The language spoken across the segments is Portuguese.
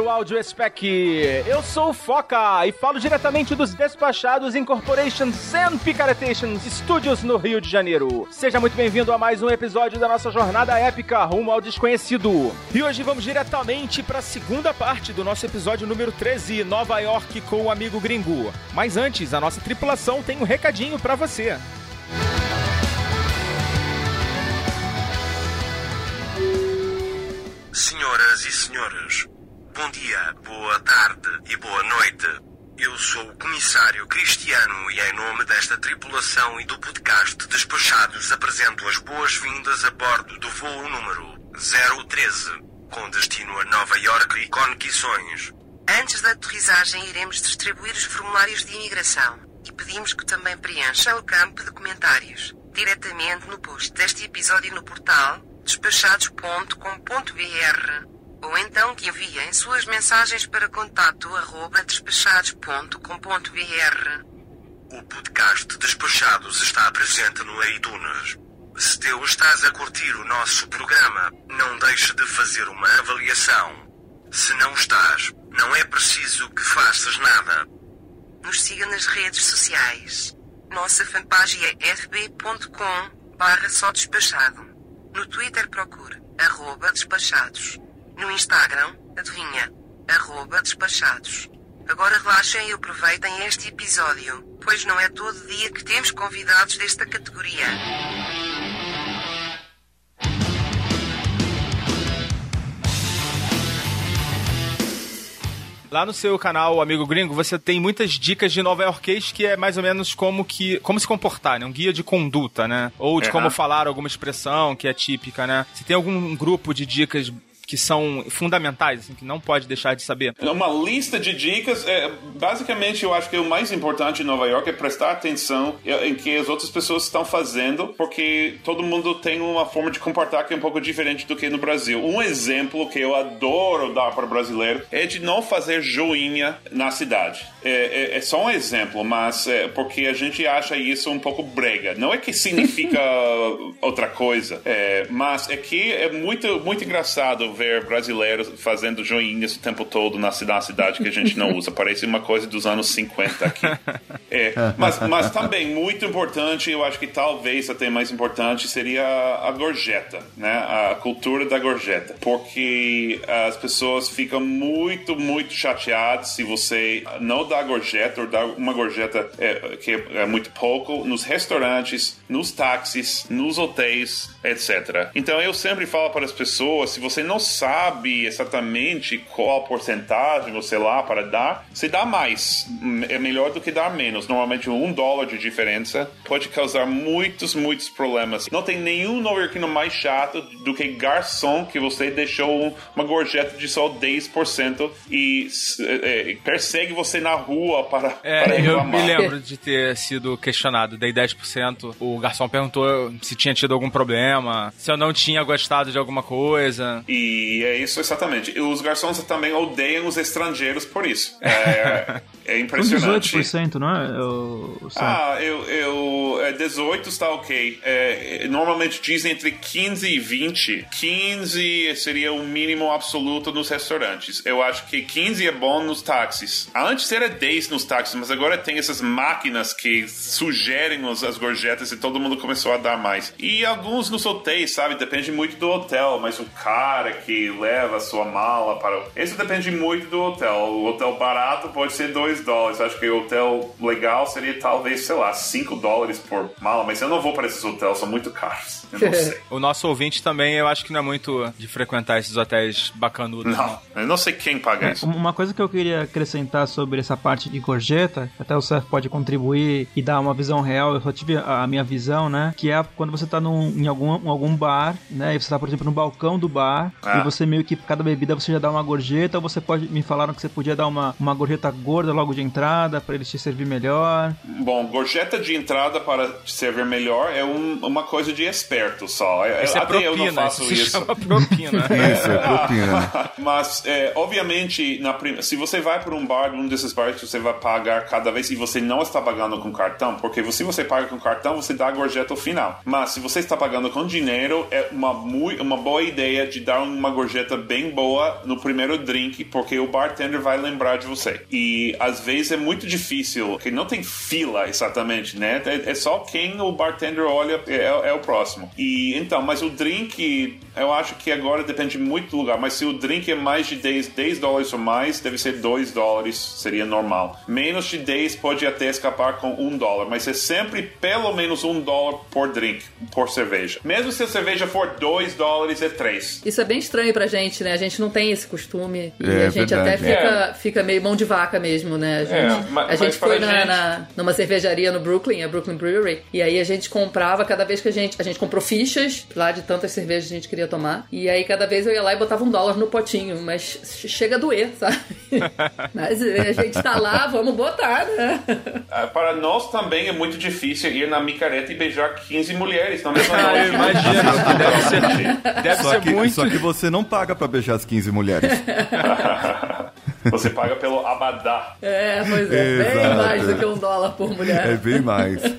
Olá, caro Audio Spec! Eu sou o Foca e falo diretamente dos despachados Incorporation Sam Picaretation Studios no Rio de Janeiro. Seja muito bem-vindo a mais um episódio da nossa jornada épica rumo ao desconhecido. E hoje vamos diretamente para a segunda parte do nosso episódio número 13, Nova York com o amigo gringo. Mas antes, a nossa tripulação tem um recadinho para você. Senhoras e senhores, bom dia, boa tarde e boa noite. Eu sou o comissário Cristiano e em nome desta tripulação e do podcast Despachados apresento as boas-vindas a bordo do voo número 013, com destino a Nova York e conexões. Antes da aterrissagem, iremos distribuir os formulários de imigração e pedimos que também preencha o campo de comentários diretamente no post deste episódio no portal despachados.com.br ou então que enviem suas mensagens para contato arroba despachados.com.br. O podcast Despachados está presente no iTunes. Se tu estás a curtir o nosso programa, não deixe de fazer uma avaliação. Se não estás, não é preciso que faças nada. Nos siga nas redes sociais. Nossa fanpage é fb.com barra só despachado. No Twitter procure arroba despachados. No Instagram, adivinha, arroba despachados. Agora relaxem e aproveitem este episódio, pois não é todo dia que temos convidados desta categoria. Lá no seu canal, Amigo Gringo, você tem muitas dicas de nova Yorkês que é mais ou menos como que como se comportar, né? Um guia de conduta, né? Ou de Uhum. como falar alguma expressão que é típica, né? Você tem algum grupo de dicas que são fundamentais, assim, que não pode deixar de saber? Uma lista de dicas. É, basicamente, eu acho que o mais importante em Nova York é prestar atenção em que as outras pessoas estão fazendo, porque todo mundo tem uma forma de comportar que é um pouco diferente do que no Brasil. Um exemplo que eu adoro dar para o brasileiro é de não fazer joinha na cidade. É, é- é só um exemplo, mas é porque a gente acha isso um pouco brega. Não é que significa outra coisa, é, mas é que é muito, muito engraçado ver brasileiros fazendo joinhas o tempo todo na cidade, que a gente não usa. Parece uma coisa dos anos 50 aqui. É, mas, mas também, muito importante, eu acho que talvez até mais importante, seria a gorjeta, né? A cultura da gorjeta. Porque as pessoas ficam muito, muito chateadas se você não dá gorjeta ou dá uma gorjeta é, que é muito pouco nos restaurantes, nos táxis, nos hotéis, etc. Então eu sempre falo para as pessoas, se você não sabe exatamente qual porcentagem você lá para dar, você dá mais. É melhor do que dar menos. Normalmente um dólar de diferença pode causar muitos, muitos problemas. Não tem nenhum nova-iorquino mais chato do que garçom que você deixou uma gorjeta de só 10% e é, é, persegue você na rua para, para É, eu reclamar. me lembro de ter sido questionado. Dei 10%. O garçom perguntou se tinha tido algum problema, se eu não tinha gostado de alguma coisa. E é isso exatamente. E os garçons também odeiam os estrangeiros por isso. É, é impressionante. 18%, não é? O Sam? Ah, eu, eu é, 18 está ok. É, é, normalmente dizem entre 15 e 20. 15 seria o mínimo absoluto nos restaurantes. Eu acho que 15 é bom nos táxis. Antes era 10 nos táxis, mas agora tem essas máquinas que sugerem as, as gorjetas e todo mundo começou a dar mais. E alguns nos hotéis, sabe? Depende muito do hotel, mas o cara que leva a sua mala para. Isso depende muito do hotel. O hotel barato pode ser 2 dólares. Acho que o hotel legal seria talvez, sei lá, 5 dólares por mala, mas eu não vou para esses hotéis, são muito caros. Eu não sei. O nosso ouvinte também, eu acho que não é muito de frequentar esses hotéis bacanudos. Não, eu não sei quem paga isso. Uma coisa que eu queria acrescentar sobre essa parte de gorjeta, até o Seth pode contribuir e dar uma visão real, eu só tive a, a minha visão, né? Que é quando você tá num, em algum, em algum bar, né? E você tá, por exemplo, no balcão do bar, Ah. e você meio que, cada bebida, você já dá uma gorjeta, ou você pode, me falaram que você podia dar uma, uma gorjeta gorda logo de entrada, pra eles te servir melhor. Bom, gorjeta de entrada para te servir melhor é um- uma coisa de esperto só. Eu- Isso é até eu não propina, faço isso isso. chama propina. Isso, é propina. Mas, é, obviamente, na prim- se você vai para um bar, um desses bares que você vai pagar cada vez e você não está pagando com cartão, porque se você paga com cartão, você dá a gorjeta ao final. Mas se você está pagando com dinheiro, é uma, mui- uma boa ideia de dar uma gorjeta bem boa no primeiro drink, porque o bartender vai lembrar de você. E às vezes é muito difícil, porque não tem fila exatamente, né? É, é só quem o bartender olha é, é o próximo. E então, mas o drink, eu acho que agora depende muito do lugar, mas se o drink é mais de 10, 10 dólares ou mais, deve ser 2 dólares, seria normal. Menos de 10 pode até escapar com 1 dólar, mas é sempre pelo menos 1 dólar por drink, por cerveja. Mesmo se a cerveja for 2 dólares, é 3. Isso é bem estranho pra gente, né? A gente não tem esse costume. E É, a gente até verdade. fica, fica meio mão de vaca mesmo, né? A gente, É, ma- a mas gente foi na, gente- na- numa cervejaria no Brooklyn, a Brooklyn Brewery, e aí a gente comprava cada vez que a gente. A gente comprou fichas lá de tantas cervejas que a gente queria tomar. E aí cada vez eu ia lá e botava um dólar no potinho, mas che- chega a doer, sabe? mas a gente tá lá, vamos botar, né? Ah, Para nós também é muito difícil ir na micareta e beijar 15 mulheres na mesma eu noite. imagino, deve ser, deve Só ser que, muito. só que você não paga pra beijar as 15 mulheres. Você paga pelo abadá. É, pois é, bem Exato. mais do que um dólar por mulher. É bem mais.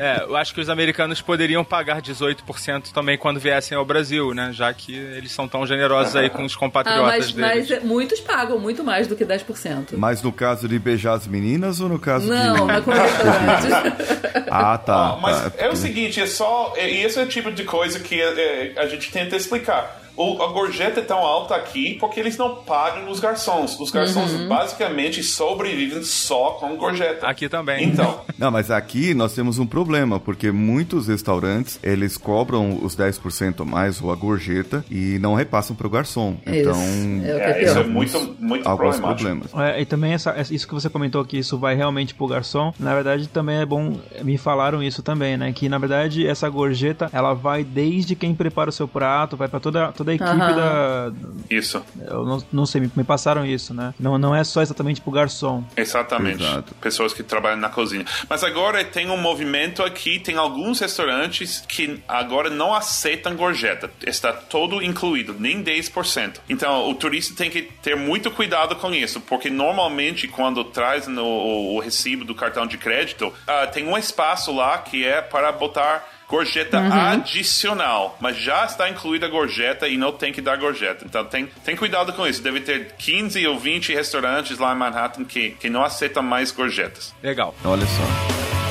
É, eu acho que os americanos poderiam pagar 18% também quando viessem ao Brasil, né? Já que eles são tão generosos aí com os Ah, compatriotas mas, deles. mas é- muitos pagam muito mais do que 10%. Mas no caso de beijar as meninas ou no caso Não, de. na antes. Ah, tá. Ah, mas tá. é o seguinte, é só. é- E esse é o tipo de coisa que é, a gente tenta explicar. O, a gorjeta é tão alta aqui porque eles não pagam os garçons. Os garçons Uhum. basicamente sobrevivem só com gorjeta. Aqui também. Então, Não, mas aqui nós temos um problema, porque muitos restaurantes, eles cobram os 10% a mais ou a gorjeta e não repassam pro garçom. É Então, isso. É o é isso é muito, muito alguns problemático. problemas. É, e também essa, isso que você comentou que isso vai realmente pro garçom, na verdade também é bom, me falaram isso também, né? Que na verdade essa gorjeta, ela vai desde quem prepara o seu prato, vai pra toda, toda a equipe Aham. da... Isso, Eu não, não sei, me, me passaram isso, né? Não, não é só exatamente pro garçom. exatamente. Exato. Pessoas que trabalham na cozinha. Mas agora tem um movimento aqui, tem alguns restaurantes que agora não aceitam gorjeta. Está todo incluído, nem 10%. Então o turista tem que ter muito cuidado com isso, porque normalmente quando traz no, o, o recibo do cartão de crédito, ah, tem um espaço lá que é para botar gorjeta adicional, mas já está incluída a gorjeta e não tem que dar gorjeta. Então tem, tem cuidado com isso. Deve ter 15 ou 20 restaurantes lá em Manhattan que, que não aceitam mais gorjetas. Legal. Olha só.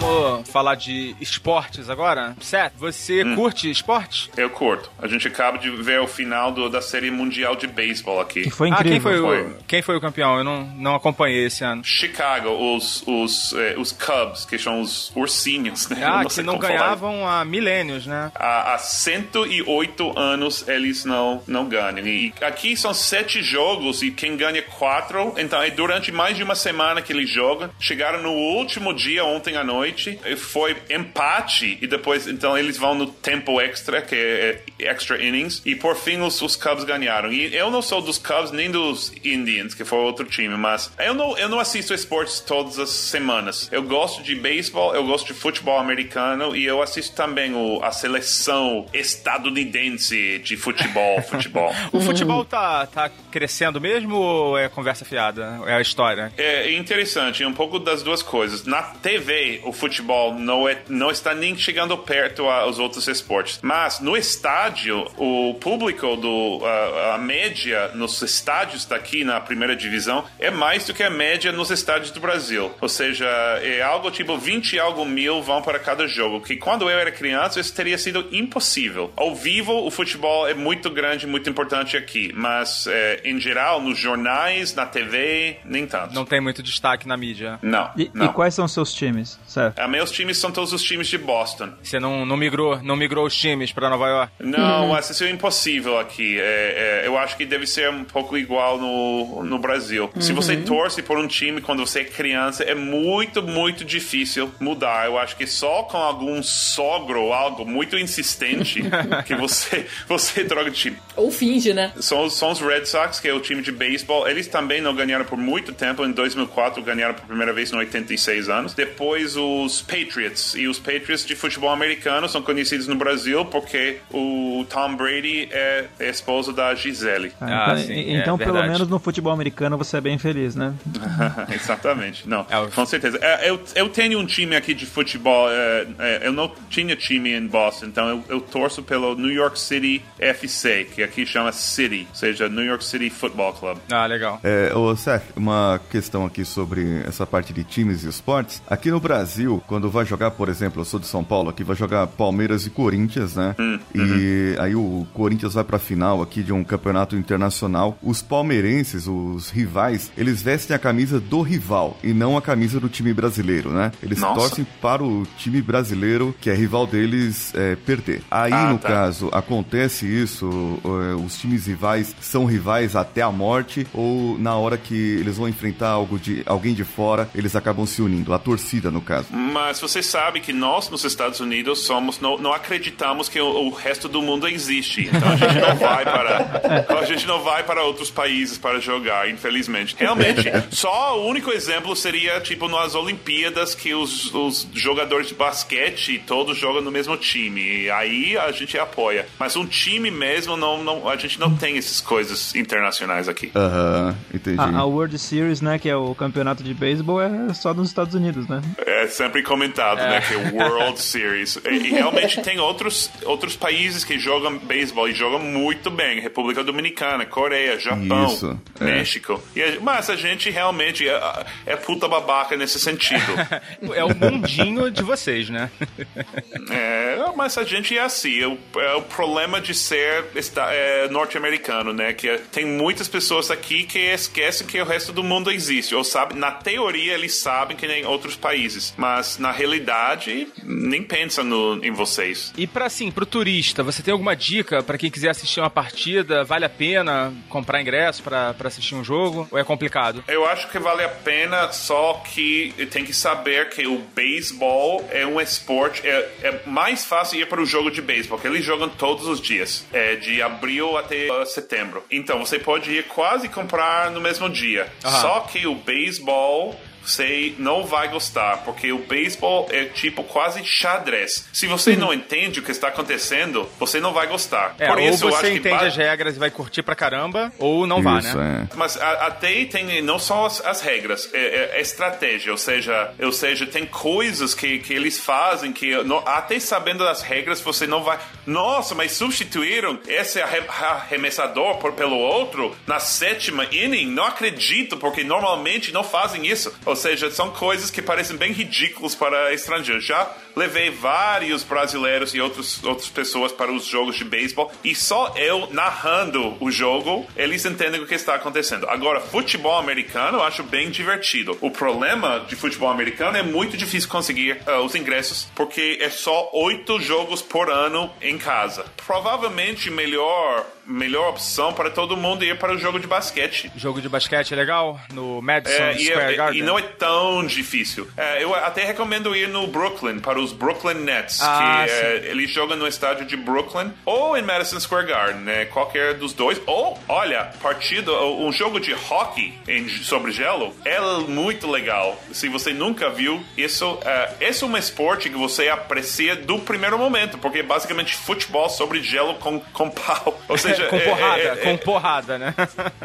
Vamos falar de esportes agora? Seth, você Hum. curte esportes? Eu curto. A gente acaba de ver o final do- da série mundial de beisebol aqui. Que foi Ah, incrível. quem foi, Foi. o, quem foi o campeão? Eu não, não acompanhei esse ano. Chicago, os, os, eh, os Cubs, que são os ursinhos, né? Ah, que sei não como falar. ganhavam há milênios, né? Há, há 108 anos eles não, não ganham. E aqui são sete jogos e quem ganha quatro. Então é durante mais de uma semana que eles jogam. Chegaram no último dia, ontem à noite. E Foi empate e depois então eles vão no tempo extra, que é é extra innings. E por fim os, os Cubs ganharam. E eu não sou dos Cubs nem dos Indians, que foi outro time, mas eu não, eu não assisto esportes todas as semanas. Eu gosto de beisebol, eu gosto de futebol americano e eu assisto também o, a seleção estadunidense de futebol, futebol. O futebol tá, tá crescendo mesmo ou é conversa fiada? É a história? É interessante, é um pouco das duas coisas. Na TV, o futebol futebol não, é, não está nem chegando perto aos outros esportes. Mas no estádio, o público do a, a média nos estádios daqui na primeira divisão é mais do que a média nos estádios do Brasil. Ou seja, é algo tipo 20 e algo mil vão para cada jogo. Que quando eu era criança isso teria sido impossível. Ao vivo, o futebol é muito grande, muito importante aqui, mas é, em geral nos jornais, na TV, nem tanto. Não tem muito destaque na mídia. Não. E, não. e quais são os seus times? Ah, meus times são todos os times de Boston. Você não, não migrou, não migrou os times para Nova York? Não, mas isso é impossível aqui. É, é, eu acho que deve ser um pouco igual no, no Brasil. Se você torce por um time quando você é criança, é muito, muito difícil mudar. Eu acho que só com algum sogro ou algo muito insistente que você, você troca de time. Ou finge, né? São, os- são os Red Sox, que é o time de beisebol. Eles também não ganharam por muito tempo. Em 2004 ganharam por primeira vez em 86 anos. Depois os Patriots. E os Patriots de futebol americano são conhecidos no Brasil porque o Tom Brady é, é esposo da Gisele. Ah, então, sim, e- é então pelo verdade. menos no futebol americano você é bem feliz, né? Exatamente. Não, É, com certeza. É, eu, eu tenho um time aqui de futebol. é, é, eu não tinha time em Boston, então eu, eu torço pelo New York City FC, que aqui chama City, ou seja, New York City Football Club. Ah, legal. É, ô Seth, uma questão aqui sobre essa parte de times e esportes. Aqui no Brasil, quando vai jogar, por exemplo, eu sou de São Paulo, aqui vai jogar Palmeiras e Corinthians, né? E aí o Corinthians vai pra final aqui de um campeonato internacional. Os palmeirenses, os rivais, eles vestem a camisa do rival e não a camisa do time brasileiro, né? Eles Nossa. torcem para o time brasileiro, que é rival deles, é, perder. Aí, Ah, no tá. caso, acontece isso, é, os times rivais são rivais até a morte, ou na hora que eles vão enfrentar algo de, alguém de fora, eles acabam se unindo, a torcida, no caso. Mas você sabe que nós nos Estados Unidos somos não, não acreditamos que o, o resto do mundo existe. Então a gente não vai para a gente não vai para outros países para jogar, infelizmente. Realmente, só o único exemplo seria tipo nas Olimpíadas que os, os jogadores de basquete todos jogam no mesmo time. E aí a gente apoia. Mas um time mesmo não, não a gente não tem essas coisas internacionais aqui. Aham, entendi. A, a World Series, né, que é o campeonato de beisebol, é só nos Estados Unidos, né? É sempre comentado, né? Que é o World Series. E, e realmente tem outros, outros países que jogam beisebol e jogam muito bem. República Dominicana, Coreia, Japão, Isso, é. México. E a- mas a gente realmente é, é puta babaca nesse sentido. É o mundinho de vocês, né? É, mas a gente é assim. É o, é o problema de ser é, norte-americano, né? Que é- tem muitas pessoas aqui que esquecem que o resto do mundo existe. Ou sabe, na teoria eles sabem que nem outros países, mas na realidade nem pensam no, em vocês. E pra assim, pro turista, você tem alguma dica pra quem quiser assistir uma partida? Vale a pena comprar ingresso pra assistir um jogo? Ou é complicado? Eu acho que vale a pena, só que tem que saber que o beisebol é um esporte. É, é mais fácil ir para o jogo de beisebol, porque eles jogam todos os dias, é, de abril até uh, setembro. Então você pode ir quase comprar no mesmo dia. Aham. Só que o beisebol. Você não vai gostar, porque o beisebol é tipo quase xadrez. Se você não entende o que está acontecendo, você não vai gostar. É, Por ou isso, eu acho você que entende ba- as regras e vai curtir pra caramba, ou não Isso, né? é. mas a- até tem não só as, as regras, é, é- é estratégia, ou seja, ou seja, tem coisas que, que eles fazem que não- até sabendo das regras você não vai. Nossa, mas substituíram esse arre- arremessador por, pelo outro na sétima inning? Não acredito, porque normalmente não fazem isso. Ou seja, são coisas que parecem bem ridículas para estrangeiros. Já levei vários brasileiros e outros, outras pessoas para os jogos de beisebol e só eu narrando o jogo, eles entendem o que está acontecendo. Agora, futebol americano eu acho bem divertido. O problema de futebol americano é muito difícil conseguir ah, os ingressos porque é só oito jogos por ano em casa. Provavelmente melhor melhor opção para todo mundo ir para o jogo de basquete. Jogo de basquete é legal? No Madison É, e, Square é- Garden? e não é tão difícil. É, eu até recomendo ir no Brooklyn, para os Brooklyn Nets, Ah, que é, eles jogam no estádio de Brooklyn ou em Madison Square Garden, né? Qualquer dos dois. Ou, olha, partido, um jogo de hockey em, sobre gelo é muito legal. Se você nunca viu, isso é, esse é um esporte que você aprecia do primeiro momento, porque é basicamente futebol sobre gelo com, com pau. Ou seja, com é- porrada, é- é- com porrada, né?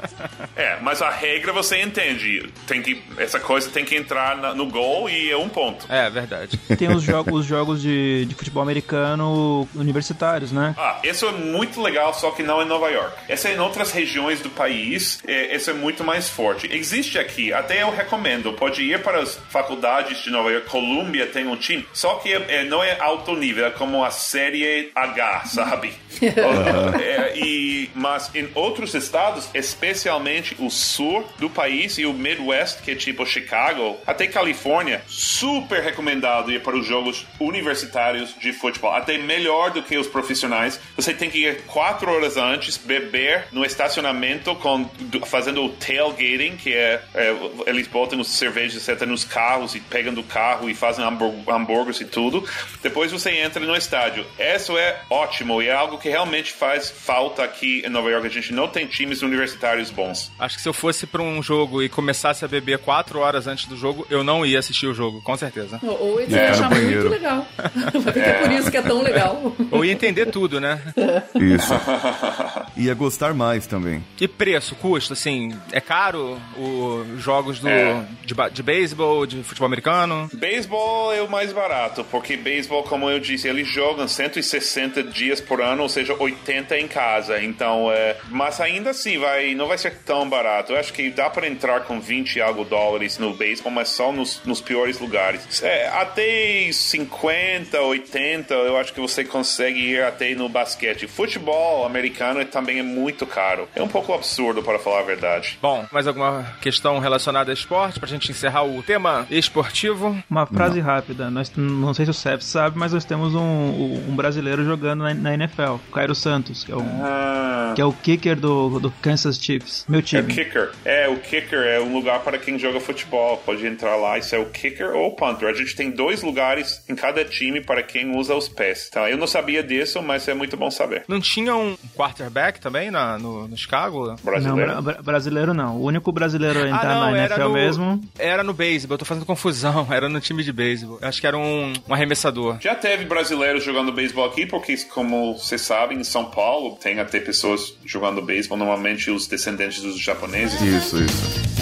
é, mas a regra você entende. Tem que essa coisa tem que entrar na, no gol e é um ponto. É, verdade. Tem os jogos, os jogos de, de futebol americano universitários, né? Ah, isso é muito legal, só que não em Nova York. Essa é em outras regiões do país, é, esse é muito mais forte. Existe aqui, até eu recomendo, pode ir para as faculdades de Nova York, Columbia tem um time, só que é, não é alto nível, é como a série H, sabe? é, e, mas em outros estados, especialmente o sul do país e o Midwest, que é tipo Chicago, até Califórnia, super recomendado ir para os jogos universitários de futebol. Até melhor do que os profissionais. Você tem que ir quatro horas antes, beber no estacionamento, com, fazendo o tailgating, que é, é eles botam os cervejas, sentam nos carros e pegam do carro e fazem hambúrgueres e tudo. Depois você entra no estádio. Isso é ótimo e é algo que realmente faz falta aqui em Nova York. A gente não tem times universitários bons. Acho que se eu fosse para um jogo e começasse a beber quatro horas antes do jogo, eu não ia assistir o jogo, com certeza. Ou ia é. achar muito legal. é por isso que é tão legal. Ou ia entender tudo, né? Isso. ia gostar mais também. E preço, custo, assim, é caro os jogos do, é. de, de beisebol, de futebol americano? Beisebol é o mais barato, porque beisebol, como eu disse, eles jogam 160 dias por ano, ou seja, 80 em casa. Então, é, mas ainda assim, vai, não vai ser tão barato. Eu acho que dá para entrar com 20 e algo dólares no beisebol, mas só nos, nos piores lugares. É, até 50, 80, eu acho que você consegue ir até no basquete. Futebol americano também é muito caro. É um pouco absurdo, para falar a verdade. Bom, mais alguma questão relacionada a esporte pra gente encerrar o tema esportivo? Uma frase não. rápida. Nós, não sei se o Seth sabe, mas nós temos um, um brasileiro jogando na, na, NFL, Cairo Santos, que é o, ah. Que é o kicker do, do Kansas Chiefs. Meu time. É o kicker. É, o kicker é um lugar para quem joga futebol. Pode entrar lá, isso é o kicker ou o punter. A gente tem dois lugares em cada time para quem usa os pés. Tá? Eu não sabia disso, mas é muito bom saber. Não tinha um quarterback também na, no, no Chicago? Brasileiro? Não, bra brasileiro não. O único brasileiro a ah, entrar ah, não, na NFL no, mesmo... Era no beisebol, eu tô fazendo confusão. Era no time de beisebol. Acho que era um, um arremessador. Já teve brasileiros jogando beisebol aqui, porque como vocês sabem, em São Paulo tem até pessoas jogando beisebol, normalmente os descendentes dos japoneses. Isso, isso.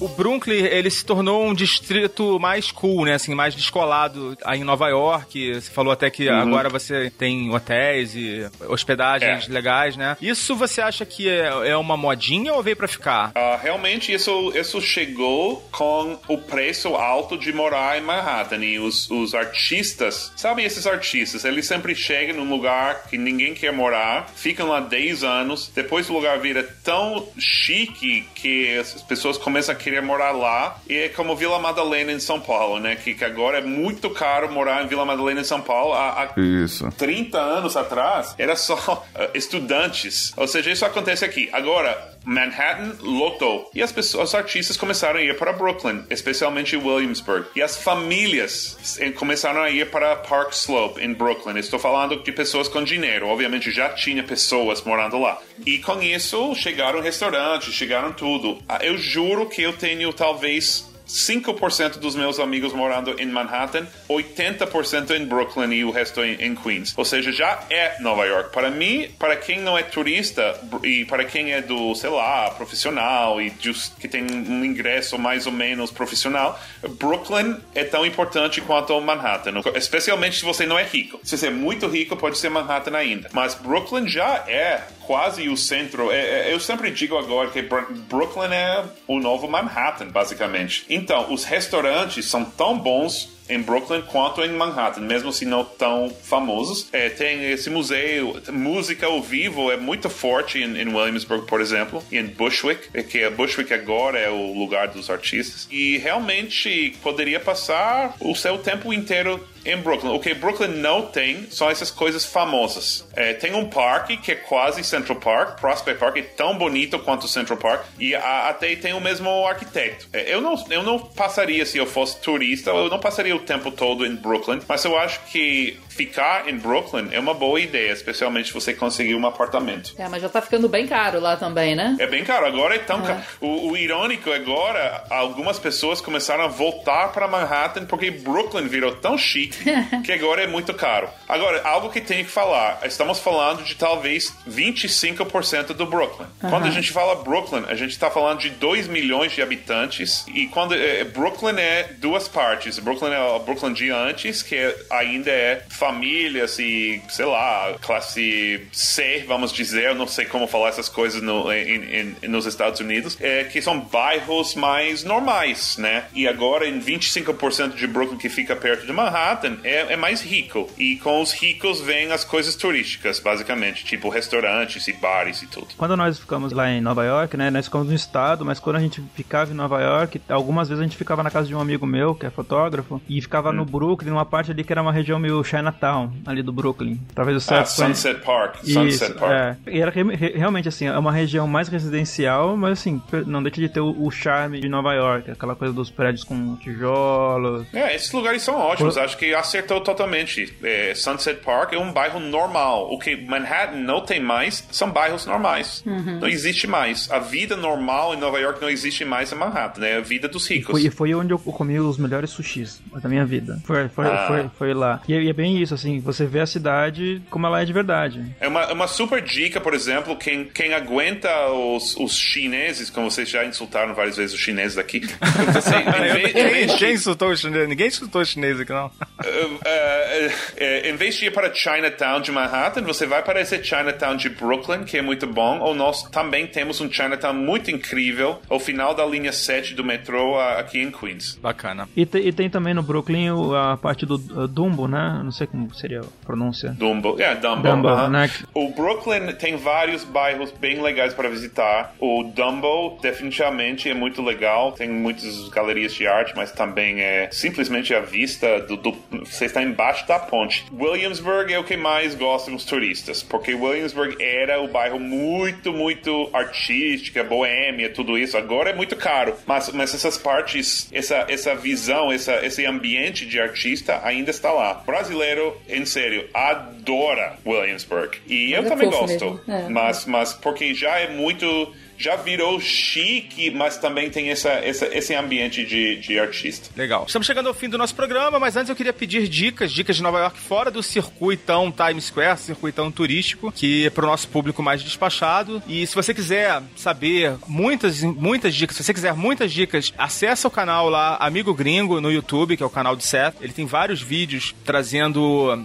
O Brooklyn, ele se tornou um distrito mais cool, né? Assim, mais descolado aí em Nova York. Você falou até que uhum. agora você tem hotéis e hospedagens é. legais, né? Isso você acha que é, é uma modinha ou veio para ficar? Uh, realmente, isso, isso chegou com o preço alto de morar em Manhattan. E os, os artistas, sabe esses artistas? Eles sempre chegam num lugar que ninguém quer morar, ficam lá 10 anos, depois o lugar vira tão chique que as pessoas começam começa a querer morar lá. E é como Vila Madalena em São Paulo, né? Que, que agora é muito caro morar em Vila Madalena em São Paulo. Há, há isso. 30 anos atrás era só uh, estudantes. Ou seja, isso acontece aqui. Agora, Manhattan lotou. E as pessoas, os artistas começaram a ir para Brooklyn, especialmente Williamsburg. E as famílias eh, começaram a ir para Park Slope, em Brooklyn. Estou falando de pessoas com dinheiro. Obviamente já tinha pessoas morando lá. E com isso chegaram restaurantes, chegaram tudo. Ah, eu juro que eu tenho talvez 5% dos meus amigos morando em Manhattan, 80% em Brooklyn e o resto em, Queens. Ou seja, já é Nova York. Para mim, para quem não é turista e para quem é do, sei lá, profissional e que tem um ingresso mais ou menos profissional, Brooklyn é tão importante quanto Manhattan, especialmente se você não é rico. Se você é muito rico, pode ser Manhattan ainda. Mas Brooklyn já é quase o centro. É, é, eu sempre digo agora que Brooklyn é o novo Manhattan, basicamente. Então, os restaurantes são tão bons em Brooklyn quanto em Manhattan, mesmo se não tão famosos. É, tem esse museu, música ao vivo é muito forte em, em, Williamsburg, por exemplo, e em Bushwick, é que a Bushwick agora é o lugar dos artistas. E realmente poderia passar o seu tempo inteiro em Brooklyn. O que Brooklyn não tem são essas coisas famosas. É, tem um parque que é quase Central Park, Prospect Park, é tão bonito quanto Central Park, e a, até tem o mesmo arquiteto. É, eu, não, eu não passaria, se eu fosse turista, eu não passaria o tempo todo em Brooklyn, mas eu acho que ficar em Brooklyn é uma boa ideia, especialmente se você conseguir um apartamento. É, mas já tá ficando bem caro lá também, né? É bem caro. Agora é tão caro. O, o irônico agora, algumas pessoas começaram a voltar para Manhattan porque Brooklyn virou tão chique que agora é muito caro. Agora, algo que tenho que falar. Estamos falando de talvez 25% do Brooklyn. Quando a gente fala Brooklyn, a gente está falando de 2 milhões de habitantes. E quando é, Brooklyn é duas partes. Brooklyn é o Brooklyn de antes, que é- ainda é famílias e, sei lá, classe C, vamos dizer. Eu não sei como falar essas coisas no, em- em- nos Estados Unidos. É, que são bairros mais normais, né? E agora, em 25% de Brooklyn que fica perto de Manhattan, é, é mais rico. E com os ricos vêm as coisas turísticas, basicamente. Tipo restaurantes e bares e tudo. Quando nós ficamos lá em Nova York, né? Nós ficamos no estado, mas quando a gente ficava em Nova York, algumas vezes a gente ficava na casa de um amigo meu, que é fotógrafo, e ficava no Brooklyn, numa parte ali que era uma região meio Chinatown, ali do Brooklyn. Talvez o Ah, Seth conhe- Sunset Park. Sunset Isso, Park. é. E era re- re- realmente assim, é uma região mais residencial, mas assim, não deixa de ter o, o charme de Nova York, aquela coisa dos prédios com tijolos. É, esses lugares são ótimos. Acho que acertou totalmente. É, Sunset Park é um bairro normal. O que Manhattan não tem mais são bairros normais. Não existe mais. A vida normal em Nova York não existe mais em Manhattan. É a vida dos ricos. Foi, e foi onde eu comi os melhores sushis da minha vida. Foi, foi, Ah. foi, foi lá. E, é- e é bem isso, assim, você vê a cidade como ela é de verdade. É uma, é uma super dica, por exemplo, quem, quem aguenta os, os chineses, como vocês já insultaram várias vezes os chineses daqui. Você, em vez- em vez de- Ninguém insultou o chinês, ninguém insultou o chinês aqui, não. Uh, uh, uh, em vez de ir para Chinatown de Manhattan, você vai para esse Chinatown de Brooklyn, que é muito bom. Ou nós também temos um Chinatown muito incrível ao final da linha 7 do metrô aqui em Queens. Bacana. E, te- e tem também no Brooklyn a parte do Dumbo, né? Não sei como seria a pronúncia. Dumbo. É, Dumbo. Dumbo, aham. né? O Brooklyn tem vários bairros bem legais para visitar. O Dumbo definitivamente é muito legal. Tem muitas galerias de arte, mas também é simplesmente a vista do, do- você está embaixo da ponte. Williamsburg é o que mais gostam os turistas, porque Williamsburg era o bairro muito, muito artística, boêmia, tudo isso. Agora é muito caro, mas, mas essas partes, essa, essa visão, essa, esse ambiente de artista ainda está lá. Brasileiro, em sério, adora Williamsburg. E eu é também gosto. é. Mas, mas porque já é muito. Já virou chique, mas também tem essa, essa, esse ambiente de, de artista. Legal. Estamos chegando ao fim do nosso programa, mas antes eu queria pedir dicas, dicas de Nova York fora do circuitão Times Square, circuitão turístico, que é para o nosso público mais despachado. E se você quiser saber muitas, muitas dicas, se você quiser muitas dicas, acessa o canal lá Amigo Gringo no YouTube, que é o canal do Seth. Ele tem vários vídeos trazendo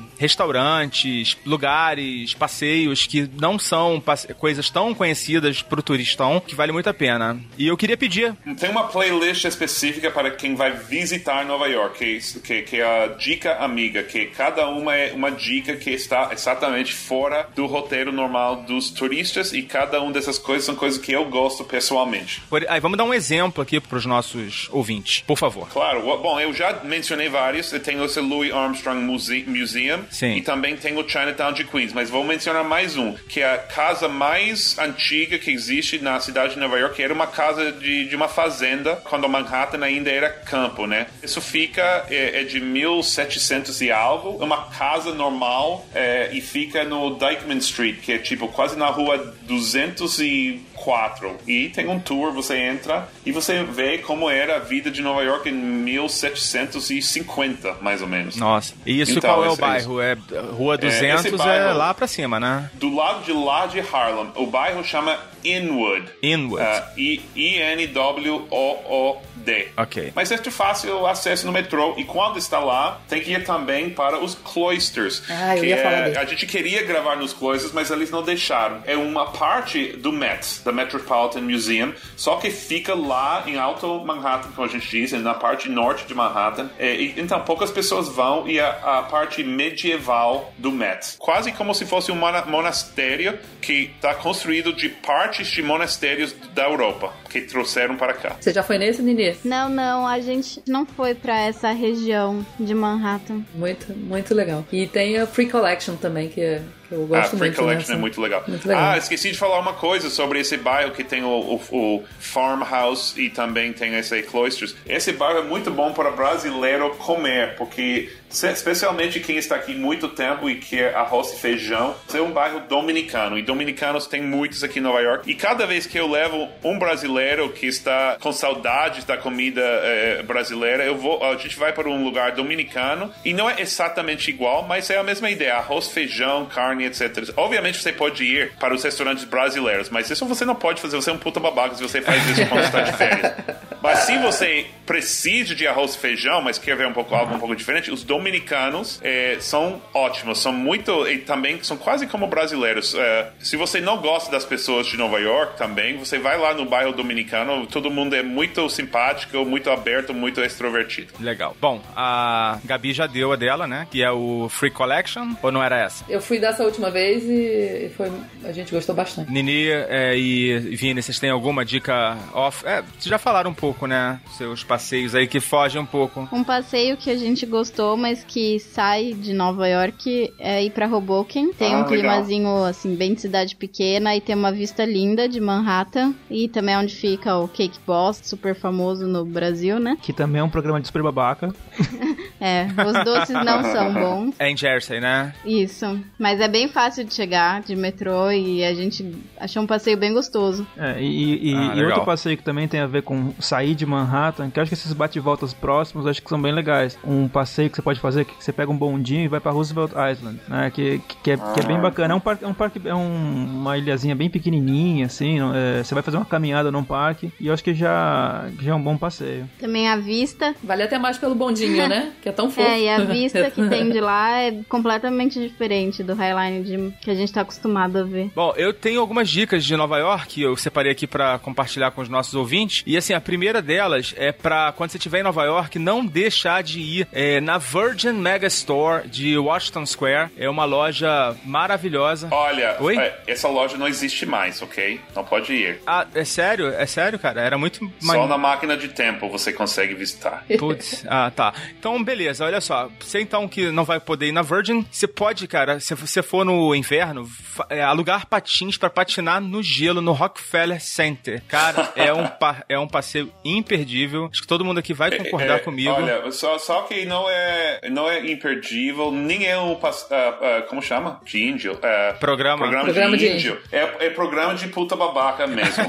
restaurantes, lugares, passeios que não são passe- coisas tão conhecidas pro turistão, que vale muito a pena. E eu queria pedir Tem uma playlist específica para quem vai visitar Nova York, que, que, que é a Dica Amiga, que cada uma é uma dica que está exatamente fora do roteiro normal dos turistas e cada uma dessas coisas são coisas que eu gosto pessoalmente. Por- Aí, vamos dar um exemplo aqui para os nossos ouvintes, por favor. Claro, bom, eu já mencionei vários. Eu tenho esse Louis Armstrong Muse- Museum Sim. e também tem o Chinatown de Queens, mas vou mencionar mais um, que é a casa mais antiga que existe na cidade de Nova York, era uma casa de, de uma fazenda, quando Manhattan ainda era campo, né? Isso fica, é, é de 1700 e algo, é uma casa normal é, e fica no Dykeman Street, que é tipo quase na rua 204. E tem um tour, você entra e você vê como era a vida de Nova York em 1750, mais ou menos. Nossa. E isso Então, qual é o bairro? É Rua 200 é, bairro- lá pra cima, né? Do lado de lá de Harlem, o bairro chama Inwood. Inwood. Ah, I- I-N-W-O-O-D. Ok. Mas é de fácil acesso no metrô. E quando está lá, tem que ir também para os cloisters. Ah, eu que ia é- falar dele. A gente queria gravar nos cloisters, mas eles não deixaram. É uma parte do Met, da Metropolitan Museum, só que fica lá em Alto Manhattan, como a gente diz, na parte norte de Manhattan. É, e- então, poucas pessoas vão e a, a parte medieval do Met. Quase como se fosse um mona- monastério que está construído de partes de monastérios da Europa, que trouxeram para cá. Você já foi nesse, Nini? Não, não, a gente não foi pra essa região de Manhattan. Muito, muito legal. E tem a Free Collection também, que é, Eu gosto Free muito. Collection né? é muito legal. Muito legal. Ah, esqueci de falar uma coisa sobre esse bairro que tem o, o, o Farmhouse e também tem esse Cloisters. Esse bairro é muito bom para brasileiro comer, porque especialmente quem está aqui muito tempo e quer arroz e feijão, é um bairro dominicano e dominicanos tem muitos aqui em Nova York. E cada vez que eu levo um brasileiro que está com saudades da comida eh, brasileira, eu vou, a gente vai para um lugar dominicano e não é exatamente igual, mas é a mesma ideia: arroz, feijão, carne, etc. Obviamente você pode ir para os restaurantes brasileiros, mas isso você não pode fazer. Você é um puta babaca se você faz isso quando está de férias. Mas se você precisa de arroz e feijão, mas quer ver um pouco algo um pouco diferente, os dominicanos eh, são ótimos, são muito e também são quase como brasileiros. Eh, se você não gosta das pessoas de Nova York, também você vai lá no bairro dominicano, todo mundo é muito simpático, muito aberto, muito extrovertido. Legal. Bom, a Gabi já deu a dela, né? Que é o Free Collection, ou não era essa? Eu fui dessa última vez e foi, a gente gostou bastante. Nini é, e Vini, vocês têm alguma dica off? É, vocês já falaram um pouco, né? Seus passeios aí que fogem um pouco. Um passeio que a gente gostou, mas que sai de Nova York é ir pra Hoboken. Tem Ah, um legal. climazinho, assim, bem de cidade pequena e tem uma vista linda de Manhattan. E também é onde fica o Cake Boss, super famoso no Brasil, né? Que também é um programa de super babaca. É, os doces não são bons. É em Jersey, né? Isso. Mas é bem fácil de chegar de metrô e a gente achou um passeio bem gostoso. É, e, e- Ah, e outro passeio que também tem a ver com sair de Manhattan, que eu acho que esses bate-voltas próximos acho que são bem legais. Um passeio que você pode fazer, que você pega um bondinho e vai pra Roosevelt Island, né? Que, que, que é, que é bem bacana. É um parque, é um parque, é um- uma ilhazinha bem pequenininha, assim. é, você vai fazer uma caminhada num parque e eu acho que já, já é um bom passeio. Também a vista. Vale até mais pelo bondinho, né? Que é tão fofo. É, e a vista que tem de lá é completamente diferente do Highline de, que a gente tá acostumado a ver. Bom, eu tenho algumas dicas de Nova York que eu separei aqui pra compartilhar com os nossos ouvintes. E assim, a primeira delas é pra quando você estiver em Nova York, não deixar de ir é, na Virgin Mega Store de Washington Square. É uma loja maravilhosa. Olha, Oi? é, essa loja não existe mais, ok? Não pode ir. Ah, é sério? É sério, cara? Era muito Só na máquina de tempo você consegue visitar. Putz, ah, tá. Então, beleza, olha só. Você então que não vai poder ir na Virgin, você pode, cara, se você for no inverno, é, alugar patins pra patinar no gelo no Rockefeller Center. Cara, é um, é um passeio imperdível. Acho que todo mundo aqui vai concordar É, comigo. Olha, só, só que não é, não é imperdível, nem é um. ah, ah, como chama? De índio. Ah, Programa. Programa, Programa de, de índio. É, é programa de puta babaca mesmo.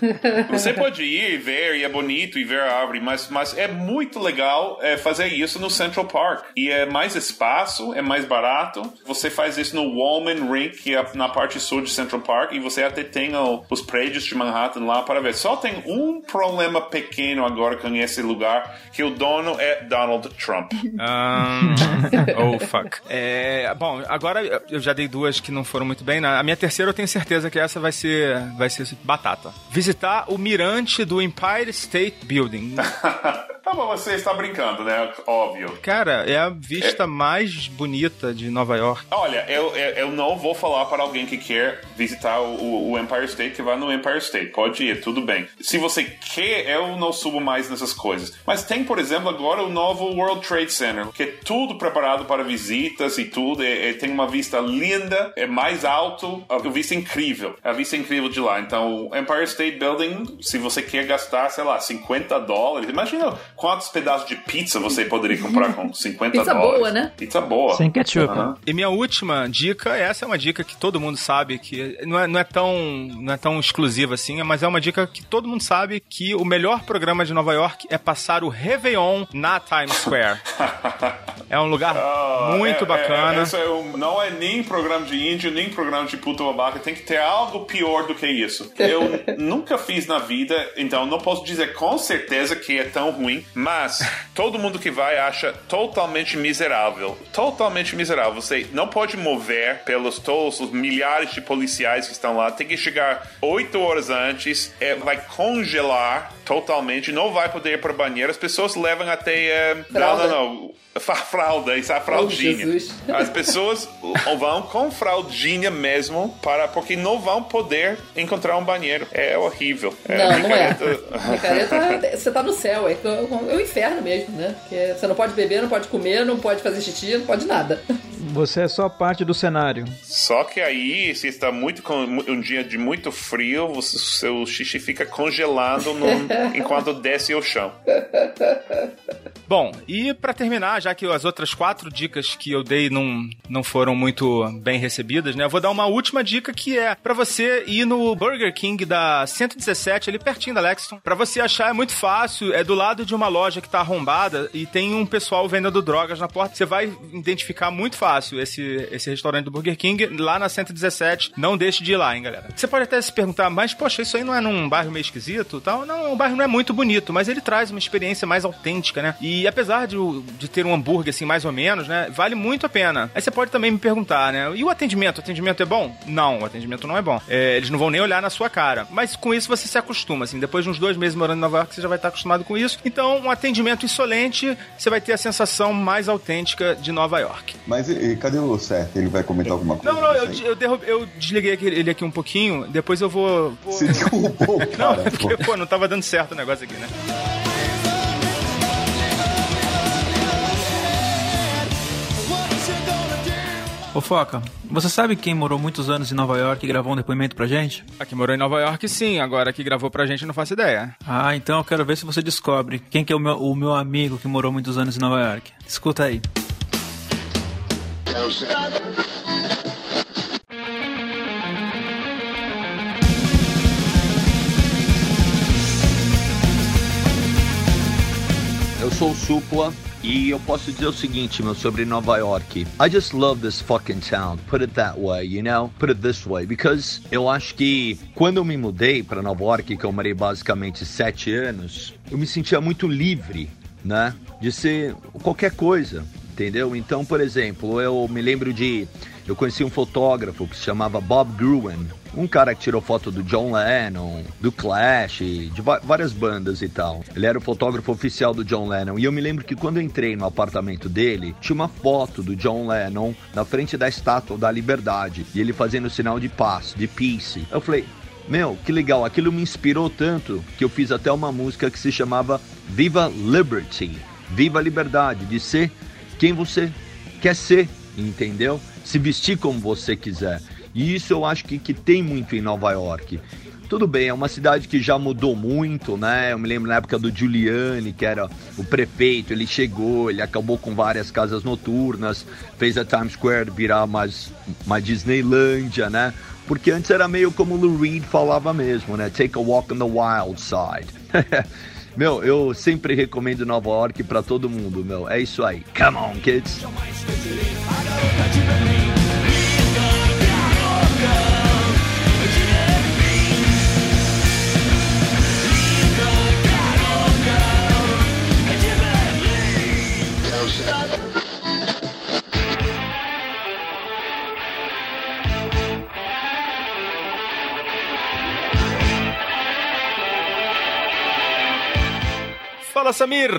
Você pode ir e ver, e é bonito, e ver a árvore, mas, mas é muito legal é, fazer isso no Central Park. E é mais espaço, é mais barato. Você faz isso no Wallman Rink, que é na parte sul de Central Park, e você até tem o- os prédios de Manhattan lá para ver. Só tem um problema pequeno agora com esse lugar, que o dono é Donald Trump. Ahn, oh, fuck. É, bom, agora eu já dei duas que não foram muito bem. né? A minha terceira eu tenho certeza que essa vai ser, vai ser batata. Visitar o mirante do Empire State Building. tá bom, você está brincando, né? Óbvio. Cara, é a vista mais bonita de Nova York. Olha, eu, eu, não vou falar para alguém que quer visitar o, o Empire State que vá no Empire State. Pode ir, tudo bem. Se você quer, eu não subo mais nessas coisas. Mas tem, por exemplo, agora o novo World Trade Center, que é tudo preparado para visitas e tudo. É, é- tem uma vista linda, é mais alto, a vista é incrível. A vista é incrível de lá. Então, o Empire State Building, se você quer gastar, sei lá, 50 dólares, imagina quantos pedaços de pizza você poderia comprar com 50 Pizza dólares. boa, né? Pizza boa. Sem ketchup. Aham. E minha última dica, essa é uma dica que todo mundo sabe, que não é, não é tão não é tão exclusiva assim, mas é uma dica que todo mundo sabe que o melhor programa de Nova York é passar o Réveillon na Times Square. É um lugar Ah, muito é- bacana. É, essa é um- não é nem programa de índio, nem programa de puta babaca. Tem que ter algo pior do que isso. Eu nunca fiz na vida, então não posso dizer com certeza que é tão ruim, mas todo mundo que vai acha totalmente miserável. Totalmente miserável. Você não pode mover pelos todos os milhares de policiais que estão lá. Tem que chegar oito horas antes, é, vai congelar totalmente, não vai poder ir para o banheiro. As pessoas levam até. é, não, não, não. Fralda, isso é a fraldinha. Jesus. As pessoas vão com fraldinha mesmo, para, porque não vão poder encontrar um banheiro. É horrível. Não, não é. Micareta, você tá no céu, é, é o inferno mesmo, né? Porque você não pode beber, não pode comer, não pode fazer xixi, não pode nada. Você é só parte do cenário. Só que aí, se está muito com um dia de muito frio, o seu xixi fica congelado no, enquanto desce ao chão. Bom, e para terminar, já que as outras quatro dicas que eu dei não, não foram muito bem recebidas, né? Eu vou dar uma última dica que é para você ir no Burger King da 117, ali pertinho da Lexington. Para você achar é muito fácil, é do lado de uma loja que tá arrombada e tem um pessoal vendendo drogas na porta. Você vai identificar muito fácil esse, esse restaurante do Burger King lá na 117. Não deixe de ir lá, hein, galera. Você pode até se perguntar, mas poxa, isso aí não é num bairro meio esquisito tal? Não, o bairro não é muito bonito, mas ele traz uma experiência mais autêntica, né? E apesar de, de ter um hambúrguer assim, mais ou menos, né? Vale muito a pena. Aí você pode também me perguntar, né? E o atendimento? O atendimento é bom? Não, o atendimento não é bom. É, eles não vão nem olhar na sua cara. Mas com isso você se acostuma, assim. Depois de uns dois meses morando em Nova York, você já vai estar acostumado com isso. Então, um atendimento insolente, você vai ter a sensação mais autêntica de Nova York. Mas cadê o Seth? Ele vai comentar alguma coisa? Não, não, eu, eu, eu desliguei ele aqui um pouquinho, depois eu vou. vou... Você derrubou, cara. Não, é porque, pô, não tava dando certo o negócio aqui, né? Ô Foca, você sabe quem morou muitos anos em Nova York e gravou um depoimento pra gente? Aqui morou em Nova York, sim. Agora que gravou pra gente, não faço ideia. Ah, então eu quero ver se você descobre quem que é o meu, o meu amigo que morou muitos anos em Nova York. Escuta aí. Eu sou o Supla e eu posso dizer o seguinte, meu, sobre Nova York. I just love this fucking town. Put it that way, you know? Put it this way. Because eu acho que quando eu me mudei para Nova York, que eu morei basicamente sete anos, eu me sentia muito livre, né? De ser qualquer coisa, entendeu? Então, por exemplo, eu me lembro de. Eu conheci um fotógrafo que se chamava Bob Gruen, um cara que tirou foto do John Lennon, do Clash, de várias bandas e tal. Ele era o fotógrafo oficial do John Lennon. E eu me lembro que quando eu entrei no apartamento dele, tinha uma foto do John Lennon na frente da estátua da Liberdade. E ele fazendo o sinal de paz, de peace. Eu falei, meu, que legal, aquilo me inspirou tanto que eu fiz até uma música que se chamava Viva Liberty. Viva a liberdade de ser quem você quer ser, entendeu? Se vestir como você quiser. E isso eu acho que, que tem muito em Nova York. Tudo bem, é uma cidade que já mudou muito, né? Eu me lembro na época do Giuliani, que era o prefeito, ele chegou, ele acabou com várias casas noturnas, fez a Times Square virar mais uma Disneylândia, né? Porque antes era meio como o Lou Reed falava mesmo, né? Take a walk on the wild side. meu, eu sempre recomendo Nova York para todo mundo, meu. É isso aí. Come on, kids. Fala, Samir!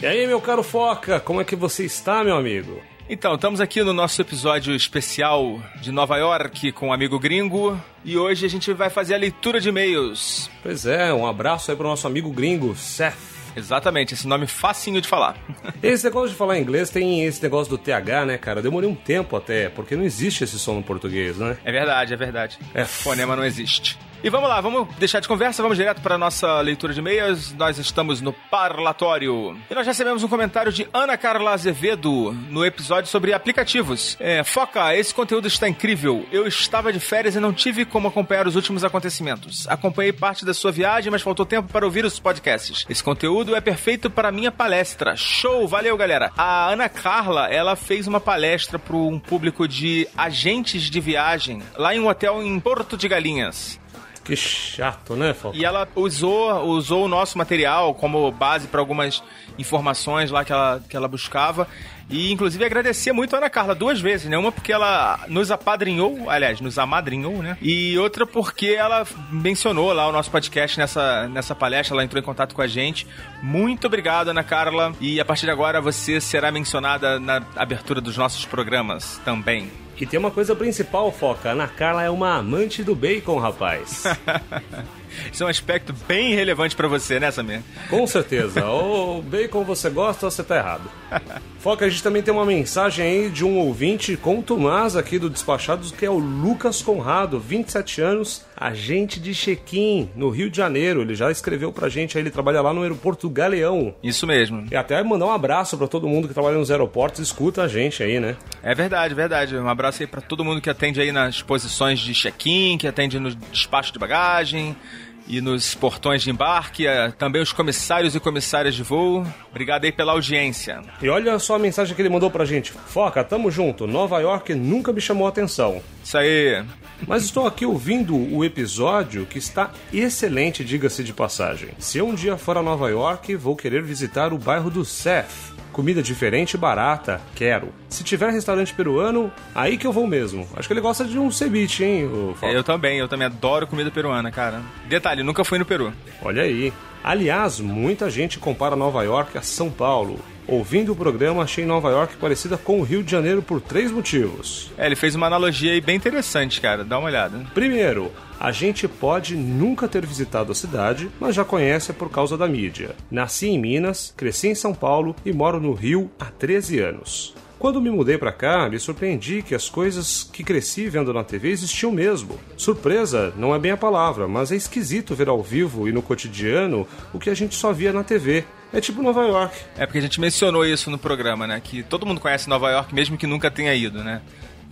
E aí, meu caro Foca, como é que você está, meu amigo? Então, estamos aqui no nosso episódio especial de Nova York com um amigo gringo e hoje a gente vai fazer a leitura de e-mails. Pois é, um abraço aí pro nosso amigo gringo, Seth. Exatamente, esse nome facinho de falar. Esse negócio de falar inglês tem esse negócio do TH, né, cara? Demorei um tempo até, porque não existe esse som no português, né? É verdade, é verdade. É, fonema não existe. E vamos lá, vamos deixar de conversa, vamos direto para nossa leitura de e-mails. Nós estamos no parlatório. E nós recebemos um comentário de Ana Carla Azevedo no episódio sobre aplicativos. É, Foca, esse conteúdo está incrível. Eu estava de férias e não tive como acompanhar os últimos acontecimentos. Acompanhei parte da sua viagem, mas faltou tempo para ouvir os podcasts. Esse conteúdo é perfeito para a minha palestra. Show, valeu galera. A Ana Carla, ela fez uma palestra para um público de agentes de viagem lá em um hotel em Porto de Galinhas. Que chato, né, Falcão? E ela usou, usou o nosso material como base para algumas informações lá que ela, que ela buscava. E, inclusive, agradecer muito a Ana Carla duas vezes, né? Uma porque ela nos apadrinhou, aliás, nos amadrinhou, né? E outra porque ela mencionou lá o nosso podcast nessa, nessa palestra, ela entrou em contato com a gente. Muito obrigado, Ana Carla. E a partir de agora você será mencionada na abertura dos nossos programas também. E tem uma coisa principal, Foca. A Ana Carla é uma amante do bacon, rapaz. Isso é um aspecto bem relevante pra você, né, Samir? Com certeza. Ou bacon você gosta ou você tá errado. Foca, a gente também tem uma mensagem aí de um ouvinte com Tomás aqui do Despachados, que é o Lucas Conrado, 27 anos, agente de check-in no Rio de Janeiro. Ele já escreveu pra gente aí, ele trabalha lá no aeroporto Galeão. Isso mesmo. E até mandar um abraço pra todo mundo que trabalha nos aeroportos e escuta a gente aí, né? É verdade, verdade. Um abraço aí pra todo mundo que atende aí nas posições de check-in, que atende no despacho de bagagem e nos portões de embarque, eh, também os comissários e comissárias de voo. Obrigado aí pela audiência. E olha só a mensagem que ele mandou pra gente. Foca, tamo junto. Nova York nunca me chamou a atenção. Isso aí. Mas estou aqui ouvindo o episódio que está excelente, diga-se de passagem. Se eu um dia for a Nova York, vou querer visitar o bairro do Seth. Comida diferente e barata, quero. Se tiver restaurante peruano, aí que eu vou mesmo. Acho que ele gosta de um ceviche, hein, o Foca? Eu também, eu também adoro comida peruana, cara. Detalhe, nunca fui no Peru. Olha aí. Aliás, muita gente compara Nova York a São Paulo. Ouvindo o programa, achei Nova York parecida com o Rio de Janeiro por três motivos. É, ele fez uma analogia aí bem interessante, cara. Dá uma olhada. Primeiro, a gente pode nunca ter visitado a cidade, mas já conhece por causa da mídia. Nasci em Minas, cresci em São Paulo e moro no Rio há 13 anos. Quando me mudei para cá, me surpreendi que as coisas que cresci vendo na TV existiam mesmo. Surpresa não é bem a palavra, mas é esquisito ver ao vivo e no cotidiano o que a gente só via na TV. É tipo Nova York. É porque a gente mencionou isso no programa, né? Que todo mundo conhece Nova York, mesmo que nunca tenha ido, né?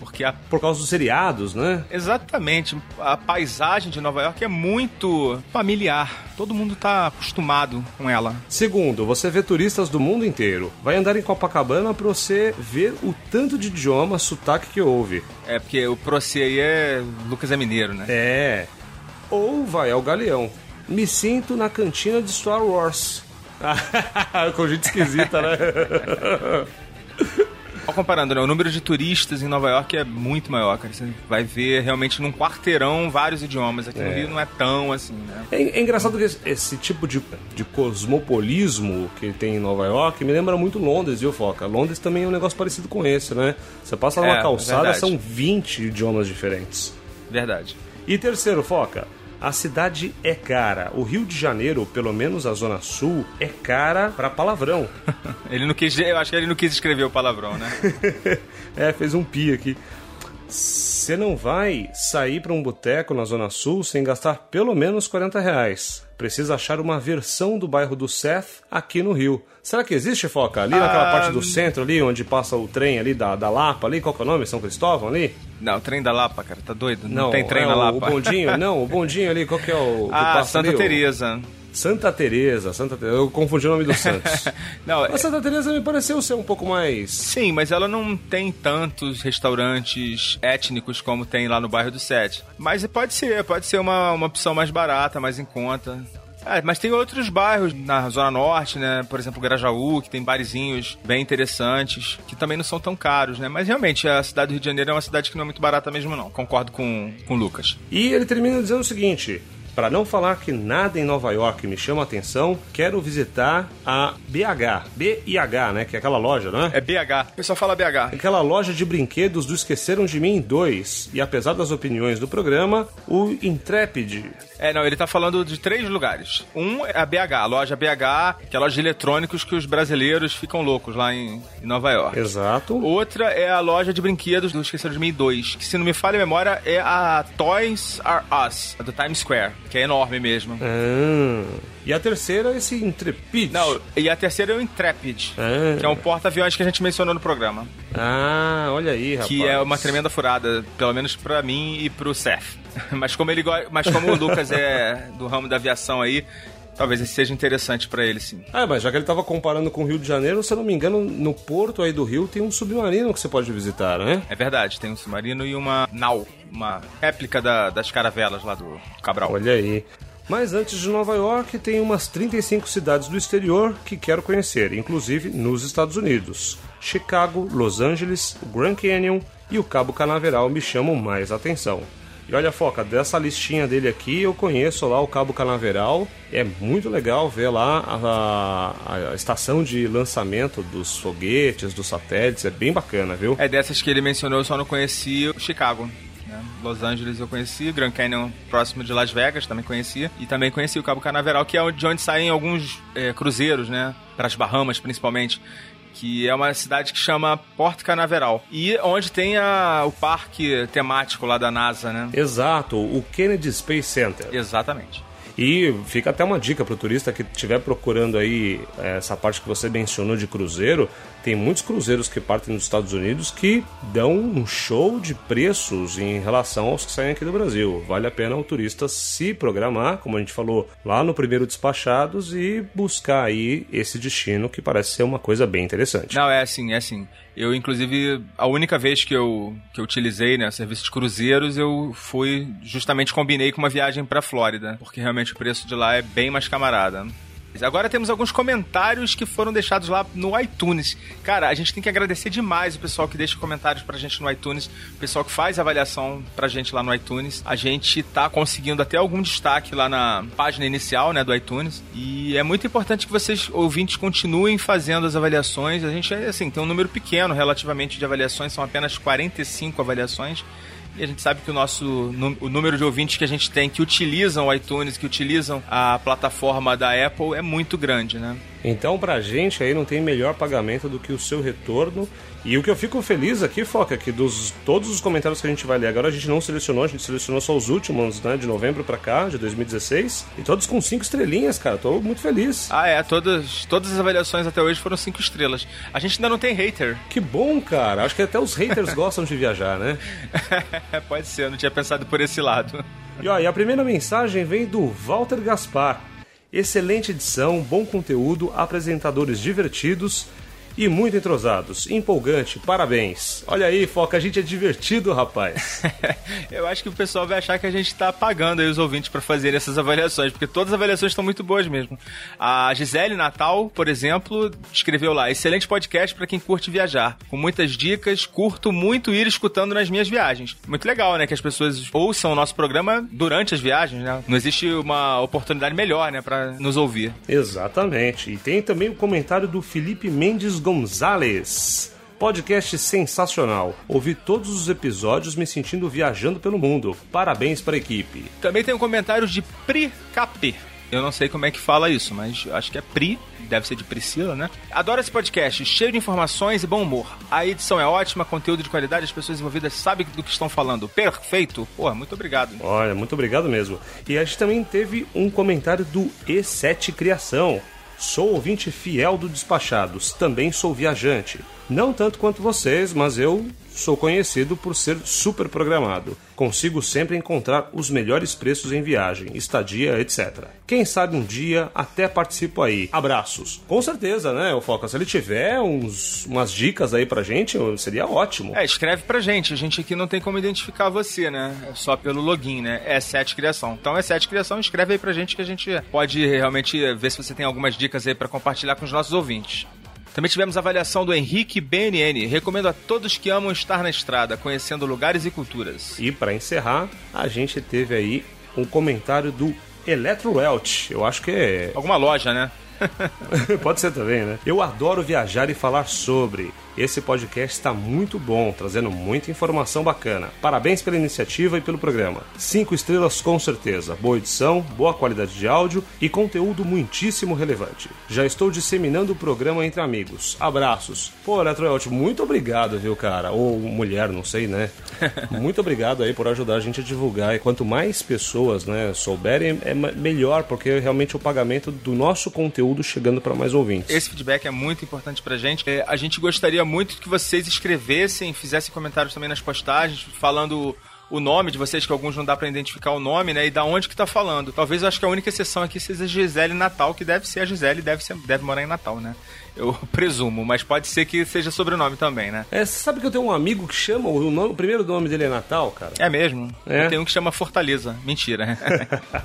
Porque a... Por causa dos seriados, né? Exatamente. A paisagem de Nova York é muito familiar. Todo mundo tá acostumado com ela. Segundo, você vê turistas do mundo inteiro. Vai andar em Copacabana pra você ver o tanto de idioma, sotaque que houve. É, porque o Proce aí é Lucas é mineiro, né? É. Ou vai ao Galeão. Me sinto na cantina de Star Wars. Com gente esquisita, né? Só comparando, né? O número de turistas em Nova York é muito maior, cara. Você vai ver realmente num quarteirão vários idiomas. Aqui no É. Rio não é tão assim, né? É, é engraçado que esse, esse tipo de, de cosmopolismo que tem em Nova York me lembra muito Londres, viu, Foca? Londres também é um negócio parecido com esse, né? Você passa numa É, calçada, verdade. são 20 idiomas diferentes. Verdade. E terceiro, Foca, a cidade é cara. O Rio de Janeiro, pelo menos a Zona Sul, é cara pra palavrão. Ele não quis, eu acho que ele não quis escrever o palavrão, né? é, fez um pi aqui. Você não vai sair pra um boteco na Zona Sul sem gastar pelo menos 40 reais. Precisa achar uma versão do bairro do Seth aqui no Rio. Será que existe, Foca? Ali naquela Ah, parte do centro ali, onde passa o trem ali da, da Lapa ali, qual que é o nome? São Cristóvão ali? Não, o trem da Lapa, cara, tá doido? Não, tem trem é na Lapa. O bondinho, não, o bondinho ali, qual que é o... Ah, Santa Teresa. Santa Teresa, Santa Teresa. Eu confundi o nome do Santos. Não, Mas Santa Teresa me pareceu ser um pouco mais... Sim, mas ela não tem tantos restaurantes étnicos como tem lá no bairro do Sete. Mas pode ser, pode ser uma, uma opção mais barata, mais em conta. É, mas tem outros bairros na Zona Norte, né? Por exemplo, Grajaú, que tem barizinhos bem interessantes, que também não são tão caros, né? Mas realmente, a cidade do Rio de Janeiro é uma cidade que não é muito barata mesmo, não. Concordo com, com o Lucas. E ele termina dizendo o seguinte: para não falar que nada em Nova York me chama a atenção, quero visitar a BH, B-I-H, né? Que é aquela loja, não é? É BH. O pessoal fala BH. Aquela loja de brinquedos do Esqueceram de Mim 2. E apesar das opiniões do programa, o Intrepid. É, não, ele tá falando de três lugares. Um é a BH, a loja BH, que é a loja de eletrônicos que os brasileiros ficam loucos lá em, em Nova York. Exato. Outra é a loja de brinquedos do Esqueceram de Mim 2, que se não me falha a memória é a Toys R Us, a do Times Square, que é enorme mesmo. Ah, e a terceira é esse Intrepid. Não, e a terceira é o Intrepid, Ah. que é um porta-aviões que a gente mencionou no programa. Ah, olha aí, rapaz. Que é uma tremenda furada, pelo menos pra mim e pro Seth. Mas como ele mas como o Lucas é do ramo da aviação aí, talvez esse seja interessante pra ele, sim. Ah, mas já que ele tava comparando com o Rio de Janeiro, se eu não me engano, no porto aí do Rio tem um submarino que você pode visitar, né? É verdade, tem um submarino e uma nau, uma réplica da- das caravelas lá do Cabral. Olha aí. Mas antes de Nova York, tem umas 35 cidades do exterior que quero conhecer, inclusive nos Estados Unidos. Chicago, Los Angeles, o Grand Canyon e o Cabo Canaveral me chamam mais atenção. E olha, Foca, dessa listinha dele aqui, eu conheço lá o Cabo Canaveral. É muito legal ver lá a, a estação de lançamento dos foguetes, dos satélites. É bem bacana, viu? É dessas que ele mencionou, eu só não conheci o Chicago. né? Los Angeles eu conheci, Grand Canyon próximo de Las Vegas também conhecia, e também conheci o Cabo Canaveral, que é de onde saem alguns é, cruzeiros, né? Para as Bahamas, principalmente que é uma cidade que chama Porto Canaveral. E onde tem a, o parque temático lá da NASA, né? Exato, o Kennedy Space Center. Exatamente. E fica até uma dica para o turista que estiver procurando aí eh, essa parte que você mencionou de cruzeiro. Tem muitos cruzeiros que partem dos Estados Unidos que dão um show de preços em relação aos que saem aqui do Brasil. Vale a pena o turista se programar, como a gente falou lá no primeiro Despachados, e buscar aí esse destino que parece ser uma coisa bem interessante. Não, é assim, é assim. Eu, inclusive, a única vez que eu, que eu utilizei, né, serviço de cruzeiros, eu fui, justamente combinei com uma viagem pra Flórida, porque realmente o preço de lá é bem mais camarada. Agora temos alguns comentários que foram deixados lá no iTunes. Cara, a gente tem que agradecer demais o pessoal que deixa comentários pra gente no iTunes, o pessoal que faz avaliação pra gente lá no iTunes. A gente tá conseguindo até algum destaque lá na página inicial, né, do iTunes. E é muito importante que vocês, ouvintes, continuem fazendo as avaliações. A gente, assim, tem um número pequeno relativamente de avaliações, são apenas 45 avaliações. E a gente sabe que o nosso o número de ouvintes que a gente tem que utilizam o iTunes, que utilizam a plataforma da Apple é muito grande, né? Então, pra gente aí não tem melhor pagamento do que o seu retorno. E o que eu fico feliz aqui, Foca, é que dos todos os comentários que a gente vai ler agora, a gente não selecionou, a gente selecionou só os últimos, né, de novembro pra cá, de 2016. E todos com cinco estrelinhas, cara. Tô muito feliz. Ah, é. Todas, todas as avaliações até hoje foram cinco estrelas. A gente ainda não tem hater. Que bom, cara. Acho que até os haters gostam de viajar, né? Pode ser, eu não tinha pensado por esse lado. E, ó, e a primeira mensagem vem do Walter Gaspar. Excelente edição, bom conteúdo, apresentadores divertidos e muito entrosados. Empolgante, parabéns. Olha aí, Foca, a gente é divertido, rapaz. Eu acho que o pessoal vai achar que a gente tá pagando aí os ouvintes para fazer essas avaliações, porque todas as avaliações estão muito boas mesmo. A Gisele Natal, por exemplo, escreveu lá: excelente podcast para quem curte viajar. Com muitas dicas, curto muito ir escutando nas minhas viagens. Muito legal, né? Que as pessoas ouçam o nosso programa durante as viagens, né? Não existe uma oportunidade melhor, né, para nos ouvir. Exatamente. E tem também o comentário do Felipe Mendes Gonzalez. Podcast sensacional. Ouvi todos os episódios me sentindo viajando pelo mundo. Parabéns para a equipe. Também tem um comentário de Pri Capê. Eu não sei como é que fala isso, mas acho que é Pri, deve ser de Priscila, né? Adoro esse podcast, cheio de informações e bom humor. A edição é ótima, conteúdo de qualidade, as pessoas envolvidas sabem do que estão falando. Perfeito! Porra, muito obrigado. Olha, muito obrigado mesmo. E a gente também teve um comentário do E7 Criação. Sou ouvinte fiel do Despachados, também sou viajante. Não tanto quanto vocês, mas eu sou conhecido por ser super programado. Consigo sempre encontrar os melhores preços em viagem, estadia, etc. Quem sabe um dia até participo aí. Abraços. Com certeza, né, o Foca? Se ele tiver uns, umas dicas aí pra gente, seria ótimo. É, escreve pra gente. A gente aqui não tem como identificar você, né? É só pelo login, né? É 7 Criação. Então é 7 Criação, escreve aí pra gente que a gente pode realmente ver se você tem algumas dicas aí para compartilhar com os nossos ouvintes. Também tivemos a avaliação do Henrique BNN. Recomendo a todos que amam estar na estrada, conhecendo lugares e culturas. E para encerrar, a gente teve aí um comentário do Electro Welch. Eu acho que é. Alguma loja, né? Pode ser também, né? Eu adoro viajar e falar sobre. Esse podcast está muito bom, trazendo muita informação bacana. Parabéns pela iniciativa e pelo programa. Cinco estrelas com certeza. Boa edição, boa qualidade de áudio e conteúdo muitíssimo relevante. Já estou disseminando o programa entre amigos. Abraços. Pô, Eletroelt, muito obrigado, viu, cara? Ou mulher, não sei, né? muito obrigado aí por ajudar a gente a divulgar. E quanto mais pessoas, né, souberem, é melhor, porque realmente o pagamento do nosso conteúdo chegando para mais ouvintes. Esse feedback é muito importante pra gente. É, a gente gostaria muito que vocês escrevessem, fizessem comentários também nas postagens, falando o nome de vocês, que alguns não dá para identificar o nome, né? E da onde que tá falando. Talvez eu acho que a única exceção aqui seja a Gisele Natal, que deve ser a Gisele, deve, ser, deve morar em Natal, né? Eu presumo, mas pode ser que seja sobrenome também, né? É, você sabe que eu tenho um amigo que chama, o, nome, o primeiro nome dele é Natal, cara? É mesmo? É? Tem um que chama Fortaleza. Mentira.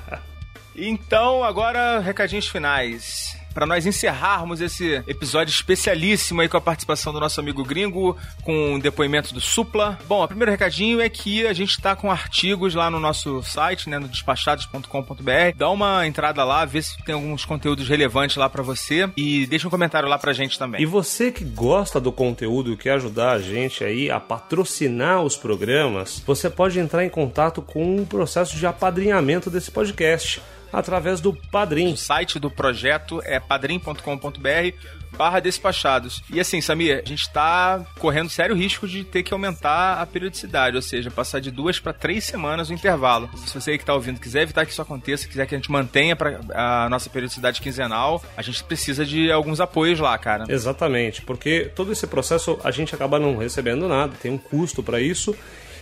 então, agora, recadinhos finais. Para nós encerrarmos esse episódio especialíssimo aí com a participação do nosso amigo gringo, com o depoimento do Supla. Bom, o primeiro recadinho é que a gente tá com artigos lá no nosso site, né, no despachados.com.br. Dá uma entrada lá, vê se tem alguns conteúdos relevantes lá para você e deixa um comentário lá pra gente também. E você que gosta do conteúdo e quer ajudar a gente aí a patrocinar os programas, você pode entrar em contato com um processo de apadrinhamento desse podcast através do Padrim. O site do projeto é padrim.com.br barra despachados. E assim, Samir, a gente tá correndo sério risco de ter que aumentar a periodicidade, ou seja, passar de duas para três semanas o intervalo. Se você aí que tá ouvindo quiser evitar que isso aconteça, quiser que a gente mantenha pra, a nossa periodicidade quinzenal, a gente precisa de alguns apoios lá, cara. Exatamente, porque todo esse processo a gente acaba não recebendo nada, tem um custo para isso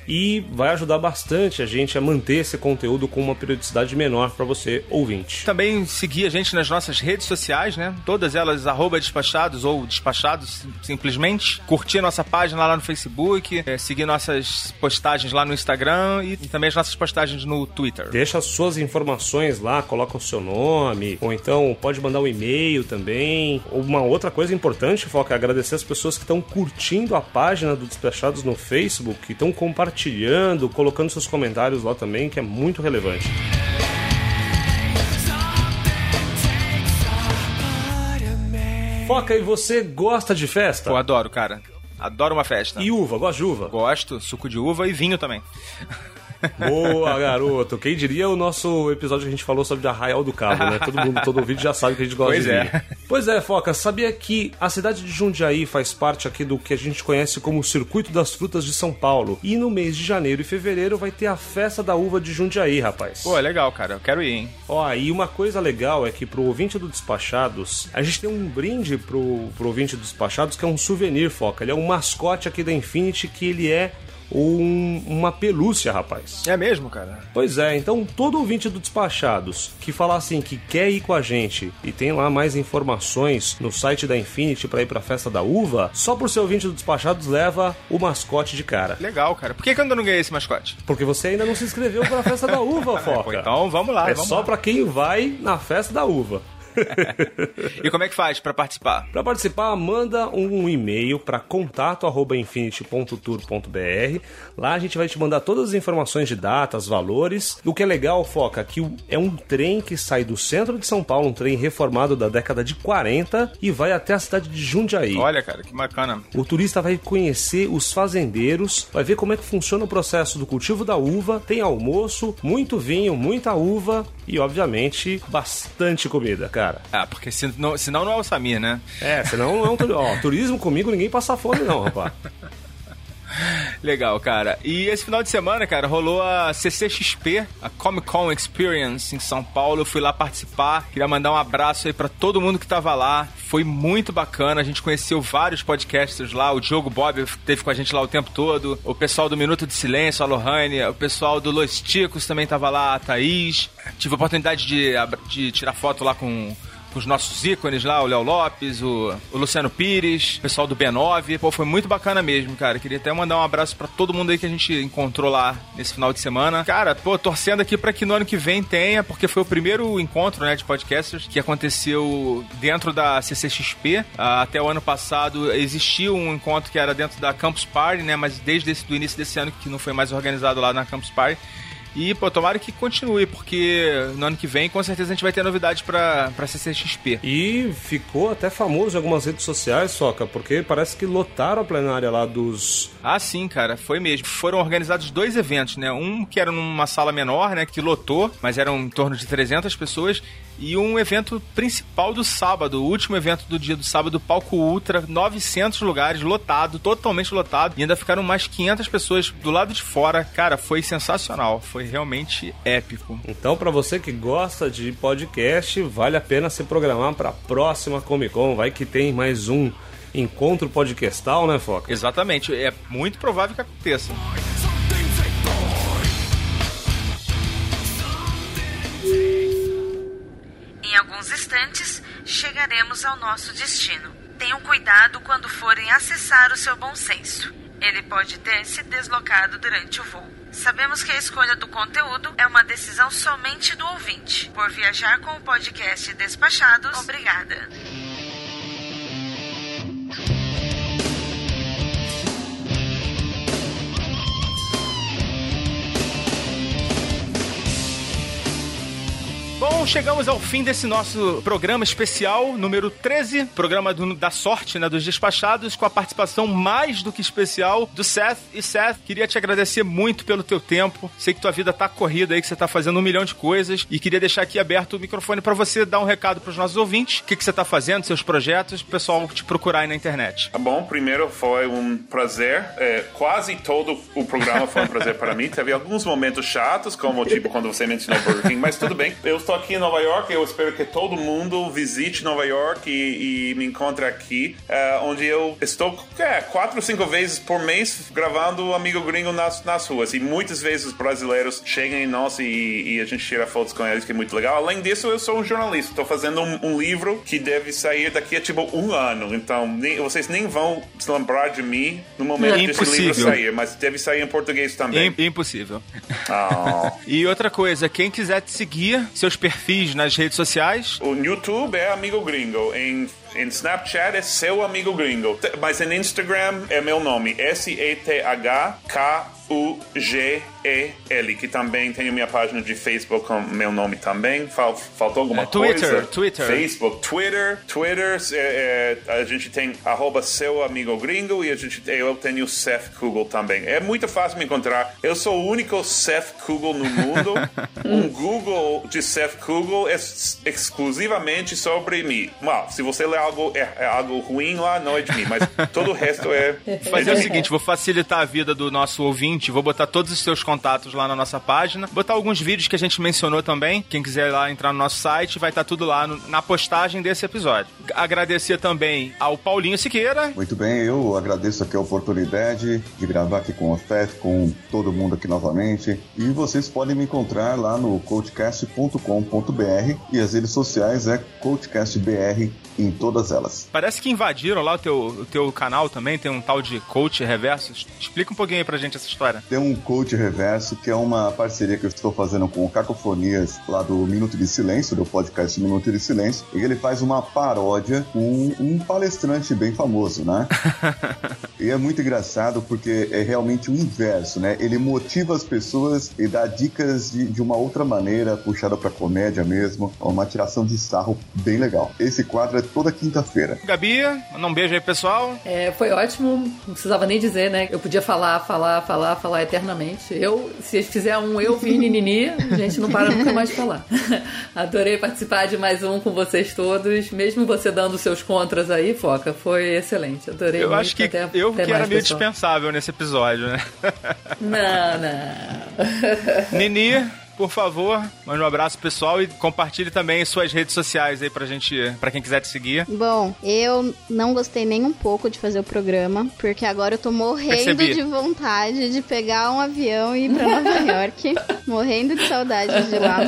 e vai ajudar bastante a gente a manter esse conteúdo com uma periodicidade menor para você, ouvinte. Também seguir a gente nas nossas redes sociais, né? Todas elas, arroba despachados ou despachados, simplesmente. Curtir nossa página lá no Facebook, é, seguir nossas postagens lá no Instagram e, e também as nossas postagens no Twitter. Deixa as suas informações lá, coloca o seu nome, ou então pode mandar um e-mail também. Uma outra coisa importante, Foca, é agradecer as pessoas que estão curtindo a página do Despachados no Facebook, que estão compartilhando compartilhando, colocando seus comentários lá também, que é muito relevante. Foca, e você gosta de festa? Eu adoro, cara. Adoro uma festa. E uva, gosta de uva? Gosto, suco de uva e vinho também. Boa, garoto. Quem diria o nosso episódio que a gente falou sobre Arraial do Cabo, né? Todo mundo, todo vídeo já sabe que a gente gosta pois de é. Pois é, Foca, sabia que a cidade de Jundiaí faz parte aqui do que a gente conhece como o Circuito das Frutas de São Paulo. E no mês de janeiro e fevereiro vai ter a festa da uva de Jundiaí, rapaz. Pô, é legal, cara. Eu quero ir, hein? Ó, e uma coisa legal é que pro ouvinte do Despachados, a gente tem um brinde pro, pro ouvinte do Despachados que é um souvenir, Foca. Ele é um mascote aqui da Infinity que ele é um, uma pelúcia, rapaz. É mesmo, cara? Pois é, então todo ouvinte do Despachados que falar assim que quer ir com a gente e tem lá mais informações no site da Infinity para ir pra festa da uva, só por ser ouvinte do Despachados leva o mascote de cara. Legal, cara. Por que, que eu ainda não ganhei esse mascote? Porque você ainda não se inscreveu pra festa da uva, É, pô, Foca. então vamos lá. é vamos só lá. pra quem vai na festa da uva. E como é que faz pra participar? Para participar, manda um e-mail para contato@infinity.tour.br. Lá a gente vai te mandar todas as informações de datas, valores. O que é legal, foca, que o- é um trem que sai do centro de São Paulo, um trem reformado da década de 40 e vai até a cidade de Jundiaí. Olha, cara, que bacana. O turista vai conhecer os fazendeiros, vai ver como é que funciona o processo do cultivo da uva, tem almoço, muito vinho, muita uva e, obviamente, bastante comida, cara. Ah, porque senão, senão não é o Samir, né? É, senão não é um turismo. Ó, turismo comigo ninguém passa fome, não, rapaz. Legal, cara. E esse final de semana, cara, rolou a CCXP, a Comic Con Experience em São Paulo. Eu fui lá participar. Queria mandar um abraço aí pra todo mundo que tava lá. Foi muito bacana. A gente conheceu vários podcasters lá. O Diogo Bob teve com a gente lá o tempo todo. O pessoal do Minuto de Silêncio, a Lohane. O pessoal do Los Ticos também tava lá, a Thaís. Tive a oportunidade de, de tirar foto lá com com os nossos ícones lá, o Léo Lopes, o, o Luciano Pires, o pessoal do B9. Pô, foi muito bacana mesmo, cara. Queria até mandar um abraço pra todo mundo aí que a gente encontrou lá nesse final de semana. Cara, pô, torcendo aqui pra que no ano que vem tenha, porque foi o primeiro encontro, né, de podcasters que aconteceu dentro da CCXP. Ah, até o ano passado existia um encontro que era dentro da Campus Party, né, mas desde esse, do início desse ano que não foi mais organizado lá na Campus Party. E, pô, tomara que continue, porque no ano que vem, com certeza, a gente vai ter novidade pra, pra CCXP. E ficou até famoso em algumas redes sociais, Soca, porque parece que lotaram a plenária lá dos. Ah, sim, cara, foi mesmo. Foram organizados dois eventos, né? Um que era numa sala menor, né, que lotou, mas eram em torno de 300 pessoas, e um evento principal do sábado, o último evento do dia do sábado, Palco Ultra, 900 lugares, lotado, totalmente lotado, e ainda ficaram mais 500 pessoas do lado de fora. Cara, foi sensacional, foi realmente épico. Então, pra você que gosta de podcast, vale a pena se programar pra próxima Comic Con. Vai que tem mais um encontro podcastal, né, Foca? Exatamente, é muito provável que aconteça. Em alguns instantes, chegaremos ao nosso destino. Tenham cuidado quando forem acessar o seu bom senso. Ele pode ter se deslocado durante o voo. Sabemos que a escolha do conteúdo é uma decisão somente do ouvinte. Por viajar com o podcast Despachados, obrigada. Chegamos ao fim desse nosso programa especial, número 13, programa do- da sorte, né, dos despachados, com a participação mais do que especial do Seth. E Seth, queria te agradecer muito pelo teu tempo. Sei que tua vida tá corrida aí, que você tá fazendo um milhão de coisas, e queria deixar aqui aberto o microfone para você dar um recado pros nossos ouvintes, o que, que você tá fazendo, seus projetos, o pessoal te procurar aí na internet. Tá bom, primeiro foi um prazer. É, quase todo o programa foi um prazer para mim. Teve alguns momentos chatos, como tipo quando você mencionou Burger King, mas tudo bem. Eu estou aqui em Nova York. Eu espero que todo mundo visite Nova York e, e me encontre aqui, é, onde eu estou é, quatro ou cinco vezes por mês gravando Amigo Gringo nas, nas ruas. E muitas vezes os brasileiros chegam em nós e, e a gente tira fotos com eles, que é muito legal. Além disso, eu sou um jornalista. Estou fazendo um, um livro que deve sair daqui a tipo um ano. Então, nem- vocês nem vão se lembrar de mim no momento desse livro sair, mas deve sair em português também. Im- impossível. Ah. E outra coisa, quem quiser te seguir, seus perfis nas redes sociais, O YouTube é Amigo Gringo. Em, em Snapchat é seu Amigo Gringo. Mas em Instagram é meu nome. S-E-T-H-K-U-G-E-L. Que também tenho minha página de Facebook com meu nome também. Fal- faltou alguma É, Twitter, coisa? Twitter. Facebook, Twitter. Twitter, é, é, a gente tem arroba seu Amigo Gringo e a gente, eu tenho Seth Kugel também. É muito fácil me encontrar. Eu sou o único Seth Kugel no mundo. um Google de Seth Kugel é exclusivamente sobre mim. Well, se você ler algo, é, é algo ruim lá, não é de mim, mas todo o resto é. Fazer o seguinte, vou facilitar a vida do nosso ouvinte, vou botar todos os seus contatos lá na nossa página, botar alguns vídeos que a gente mencionou também. Quem quiser lá entrar no nosso site, vai estar tudo lá no- na postagem desse episódio. Agradecer também ao Paulinho Siqueira. Muito bem, eu agradeço aqui a oportunidade de gravar aqui com o Feth, com todo mundo aqui novamente. E vocês podem me encontrar lá no coachcast.com.br e as redes sociais é coachcastbr em todas elas. Parece que invadiram lá o teu, o teu canal também, tem um tal de coach reverso. Explica um pouquinho aí pra gente essa história. Tem um coach reverso que é uma parceria que eu estou fazendo com o Cacofonias lá do Minuto de Silêncio, do podcast Minuto de Silêncio, e ele faz uma paródia com um palestrante bem famoso, né? E é muito engraçado porque é realmente o inverso, né? Ele motiva as pessoas e dá dicas de, de uma outra maneira, puxada pra comédia mesmo. É uma tiração de sarro bem legal. Esse quadro é toda quinta-feira. Gabi, manda um beijo aí, pessoal. É, foi ótimo, não precisava nem dizer, né? Eu podia falar, falar, falar, falar eternamente. Eu, se fizer um eu, Vini, Nini, a gente não para nunca mais de falar. Adorei participar de mais um com vocês todos, mesmo você dando seus contras aí, Foca, foi excelente. Adorei Eu muito, acho que até- eu até que era meio pessoal. dispensável nesse episódio, né? Não, não. Nini, por favor, mande um abraço pessoal e compartilhe também suas redes sociais aí pra gente, pra quem quiser te seguir. Bom, eu não gostei nem um pouco de fazer o programa, porque agora eu tô morrendo Percebi. de vontade de pegar um avião e ir pra Nova York. morrendo de saudade de lá.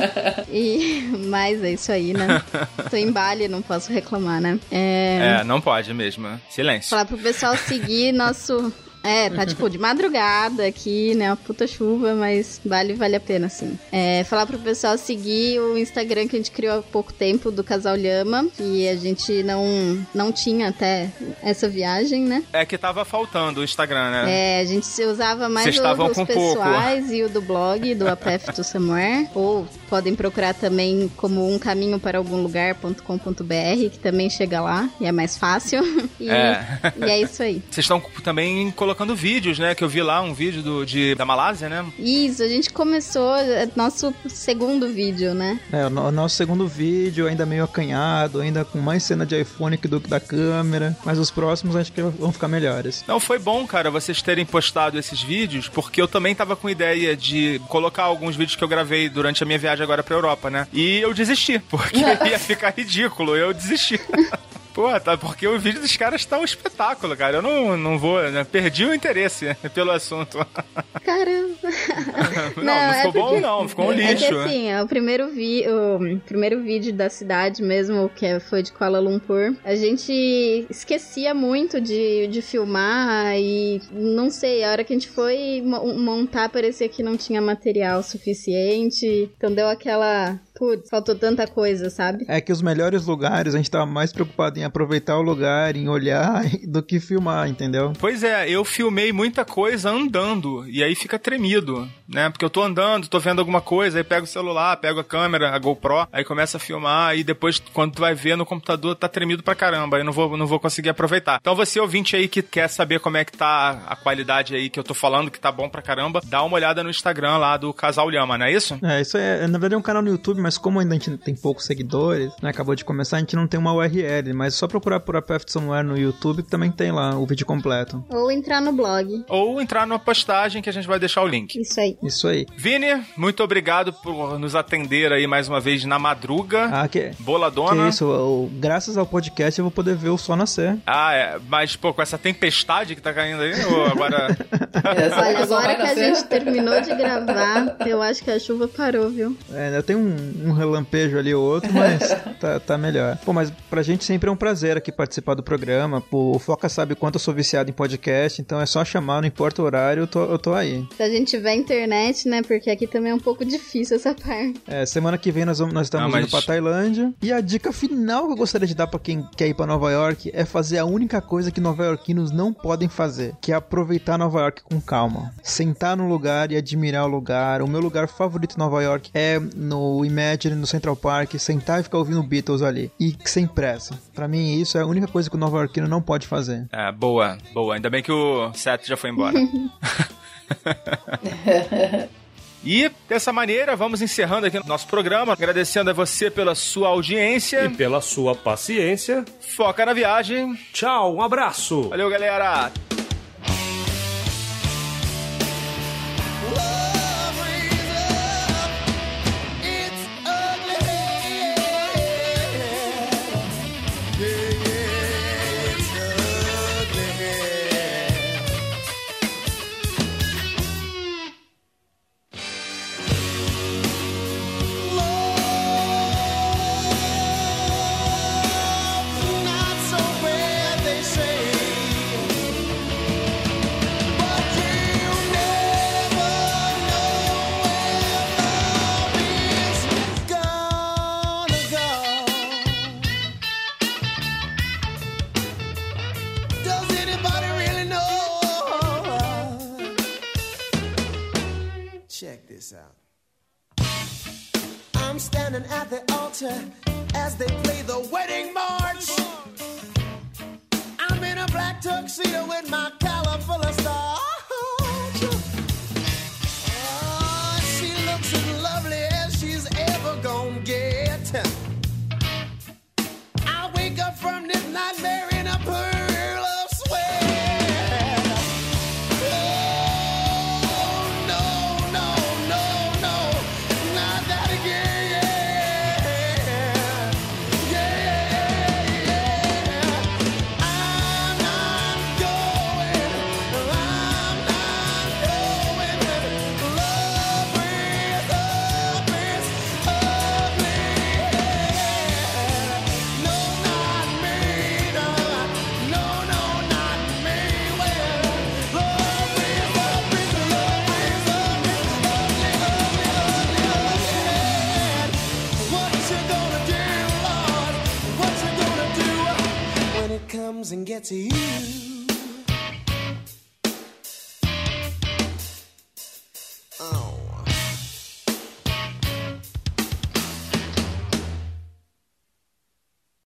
E, mas é isso aí, né? Tô em Bali, não posso reclamar, né? É, É, não pode mesmo. Silêncio. Falar pro pessoal seguir nosso. É, tá tipo de madrugada aqui, né? Uma puta chuva, mas vale, vale a pena, sim. É, falar pro pessoal seguir o Instagram que a gente criou há pouco tempo do Casal Lhama, que a gente não, não tinha até essa viagem, né? É que tava faltando o Instagram, né? É, a gente usava mais o dos com pouco. pessoais e o do blog, do A Path to Somewhere. Ou podem procurar também como um caminho para algum lugar.com.br, que também chega lá e é mais fácil. E É. e é isso aí. Vocês estão também colocando vídeos, né? Que eu vi lá um vídeo do, de, da Malásia, né? Isso, a gente começou é, nosso segundo vídeo, né? É, o no- o nosso segundo vídeo ainda meio acanhado, ainda com mais cena de iPhone que do que da câmera, mas os próximos acho que vão ficar melhores. Não, foi bom, cara, vocês terem postado esses vídeos, porque eu também tava com ideia de colocar alguns vídeos que eu gravei durante a minha viagem agora pra Europa, né? E eu desisti, porque ia ficar ridículo, eu desisti. Pô, tá, porque o vídeo dos caras tá um espetáculo, cara. Eu não, não vou, né? Perdi o interesse pelo assunto. Caramba. não, não, não ficou bom, não. Ficou um lixo. É que assim, é o primeiro, vi o primeiro vídeo da cidade mesmo, que foi de Kuala Lumpur, a gente esquecia muito de, de filmar e não sei, a hora que a gente foi montar parecia que não tinha material suficiente. Então deu aquela putz, faltou tanta coisa, sabe? É que os melhores lugares a gente tava mais preocupado em aproveitar o lugar, em olhar, do que filmar, entendeu? Pois é, eu filmei muita coisa andando, e aí fica tremido, né? Porque eu tô andando, tô vendo alguma coisa, aí pego o celular, pego a câmera, a GoPro, aí começa a filmar, e depois, quando tu vai ver no computador, tá tremido pra caramba, aí não vou, não vou conseguir aproveitar. Então você, ouvinte aí, que quer saber como é que tá a qualidade aí que eu tô falando, que tá bom pra caramba, dá uma olhada no Instagram lá do Casal Lhama, não é isso? É, isso é, na verdade é um canal no YouTube, mas mas como ainda a gente tem poucos seguidores, né, acabou de começar, a gente não tem uma URL, mas é só procurar por A Path Somewhere no YouTube que também tem lá o vídeo completo. Ou entrar no blog. Ou entrar numa postagem que a gente vai deixar o link. Isso aí. Isso aí. Vini, muito obrigado por nos atender aí mais uma vez na madruga. Ah, que... Boladona. Que isso, eu, graças ao podcast eu vou poder ver o sol nascer. Ah, é, mas pô, com essa tempestade que tá caindo aí, ou agora... Olha, agora que a gente terminou de gravar, eu acho que a chuva parou, viu? É, eu tenho um, um relampejo ali ou outro, mas tá, tá melhor. Pô, mas pra gente sempre é um prazer aqui participar do programa. Pô, o Foca sabe quanto eu sou viciado em podcast, então é só chamar, não importa o horário, eu tô, eu tô aí. Se a gente tiver internet, né? Porque aqui também é um pouco difícil essa parte. É, semana que vem nós, vamos, nós estamos não, mas... indo pra Tailândia. E a dica final que eu gostaria de dar pra quem quer ir pra Nova York é fazer a única coisa que nova-iorquinos não podem fazer, que é aproveitar Nova York com calma. Sentar no lugar e admirar o lugar. O meu lugar favorito em Nova York é no Imagine no Central Park, sentar e ficar ouvindo Beatles ali. E sem pressa. Para mim, isso é a única coisa que o Nova Yorkino não pode fazer. É, boa, boa. Ainda bem que o Seth já foi embora. E dessa maneira, vamos encerrando aqui nosso programa, agradecendo a você pela sua audiência e pela sua paciência. Foca na viagem. Tchau, um abraço. Valeu, galera.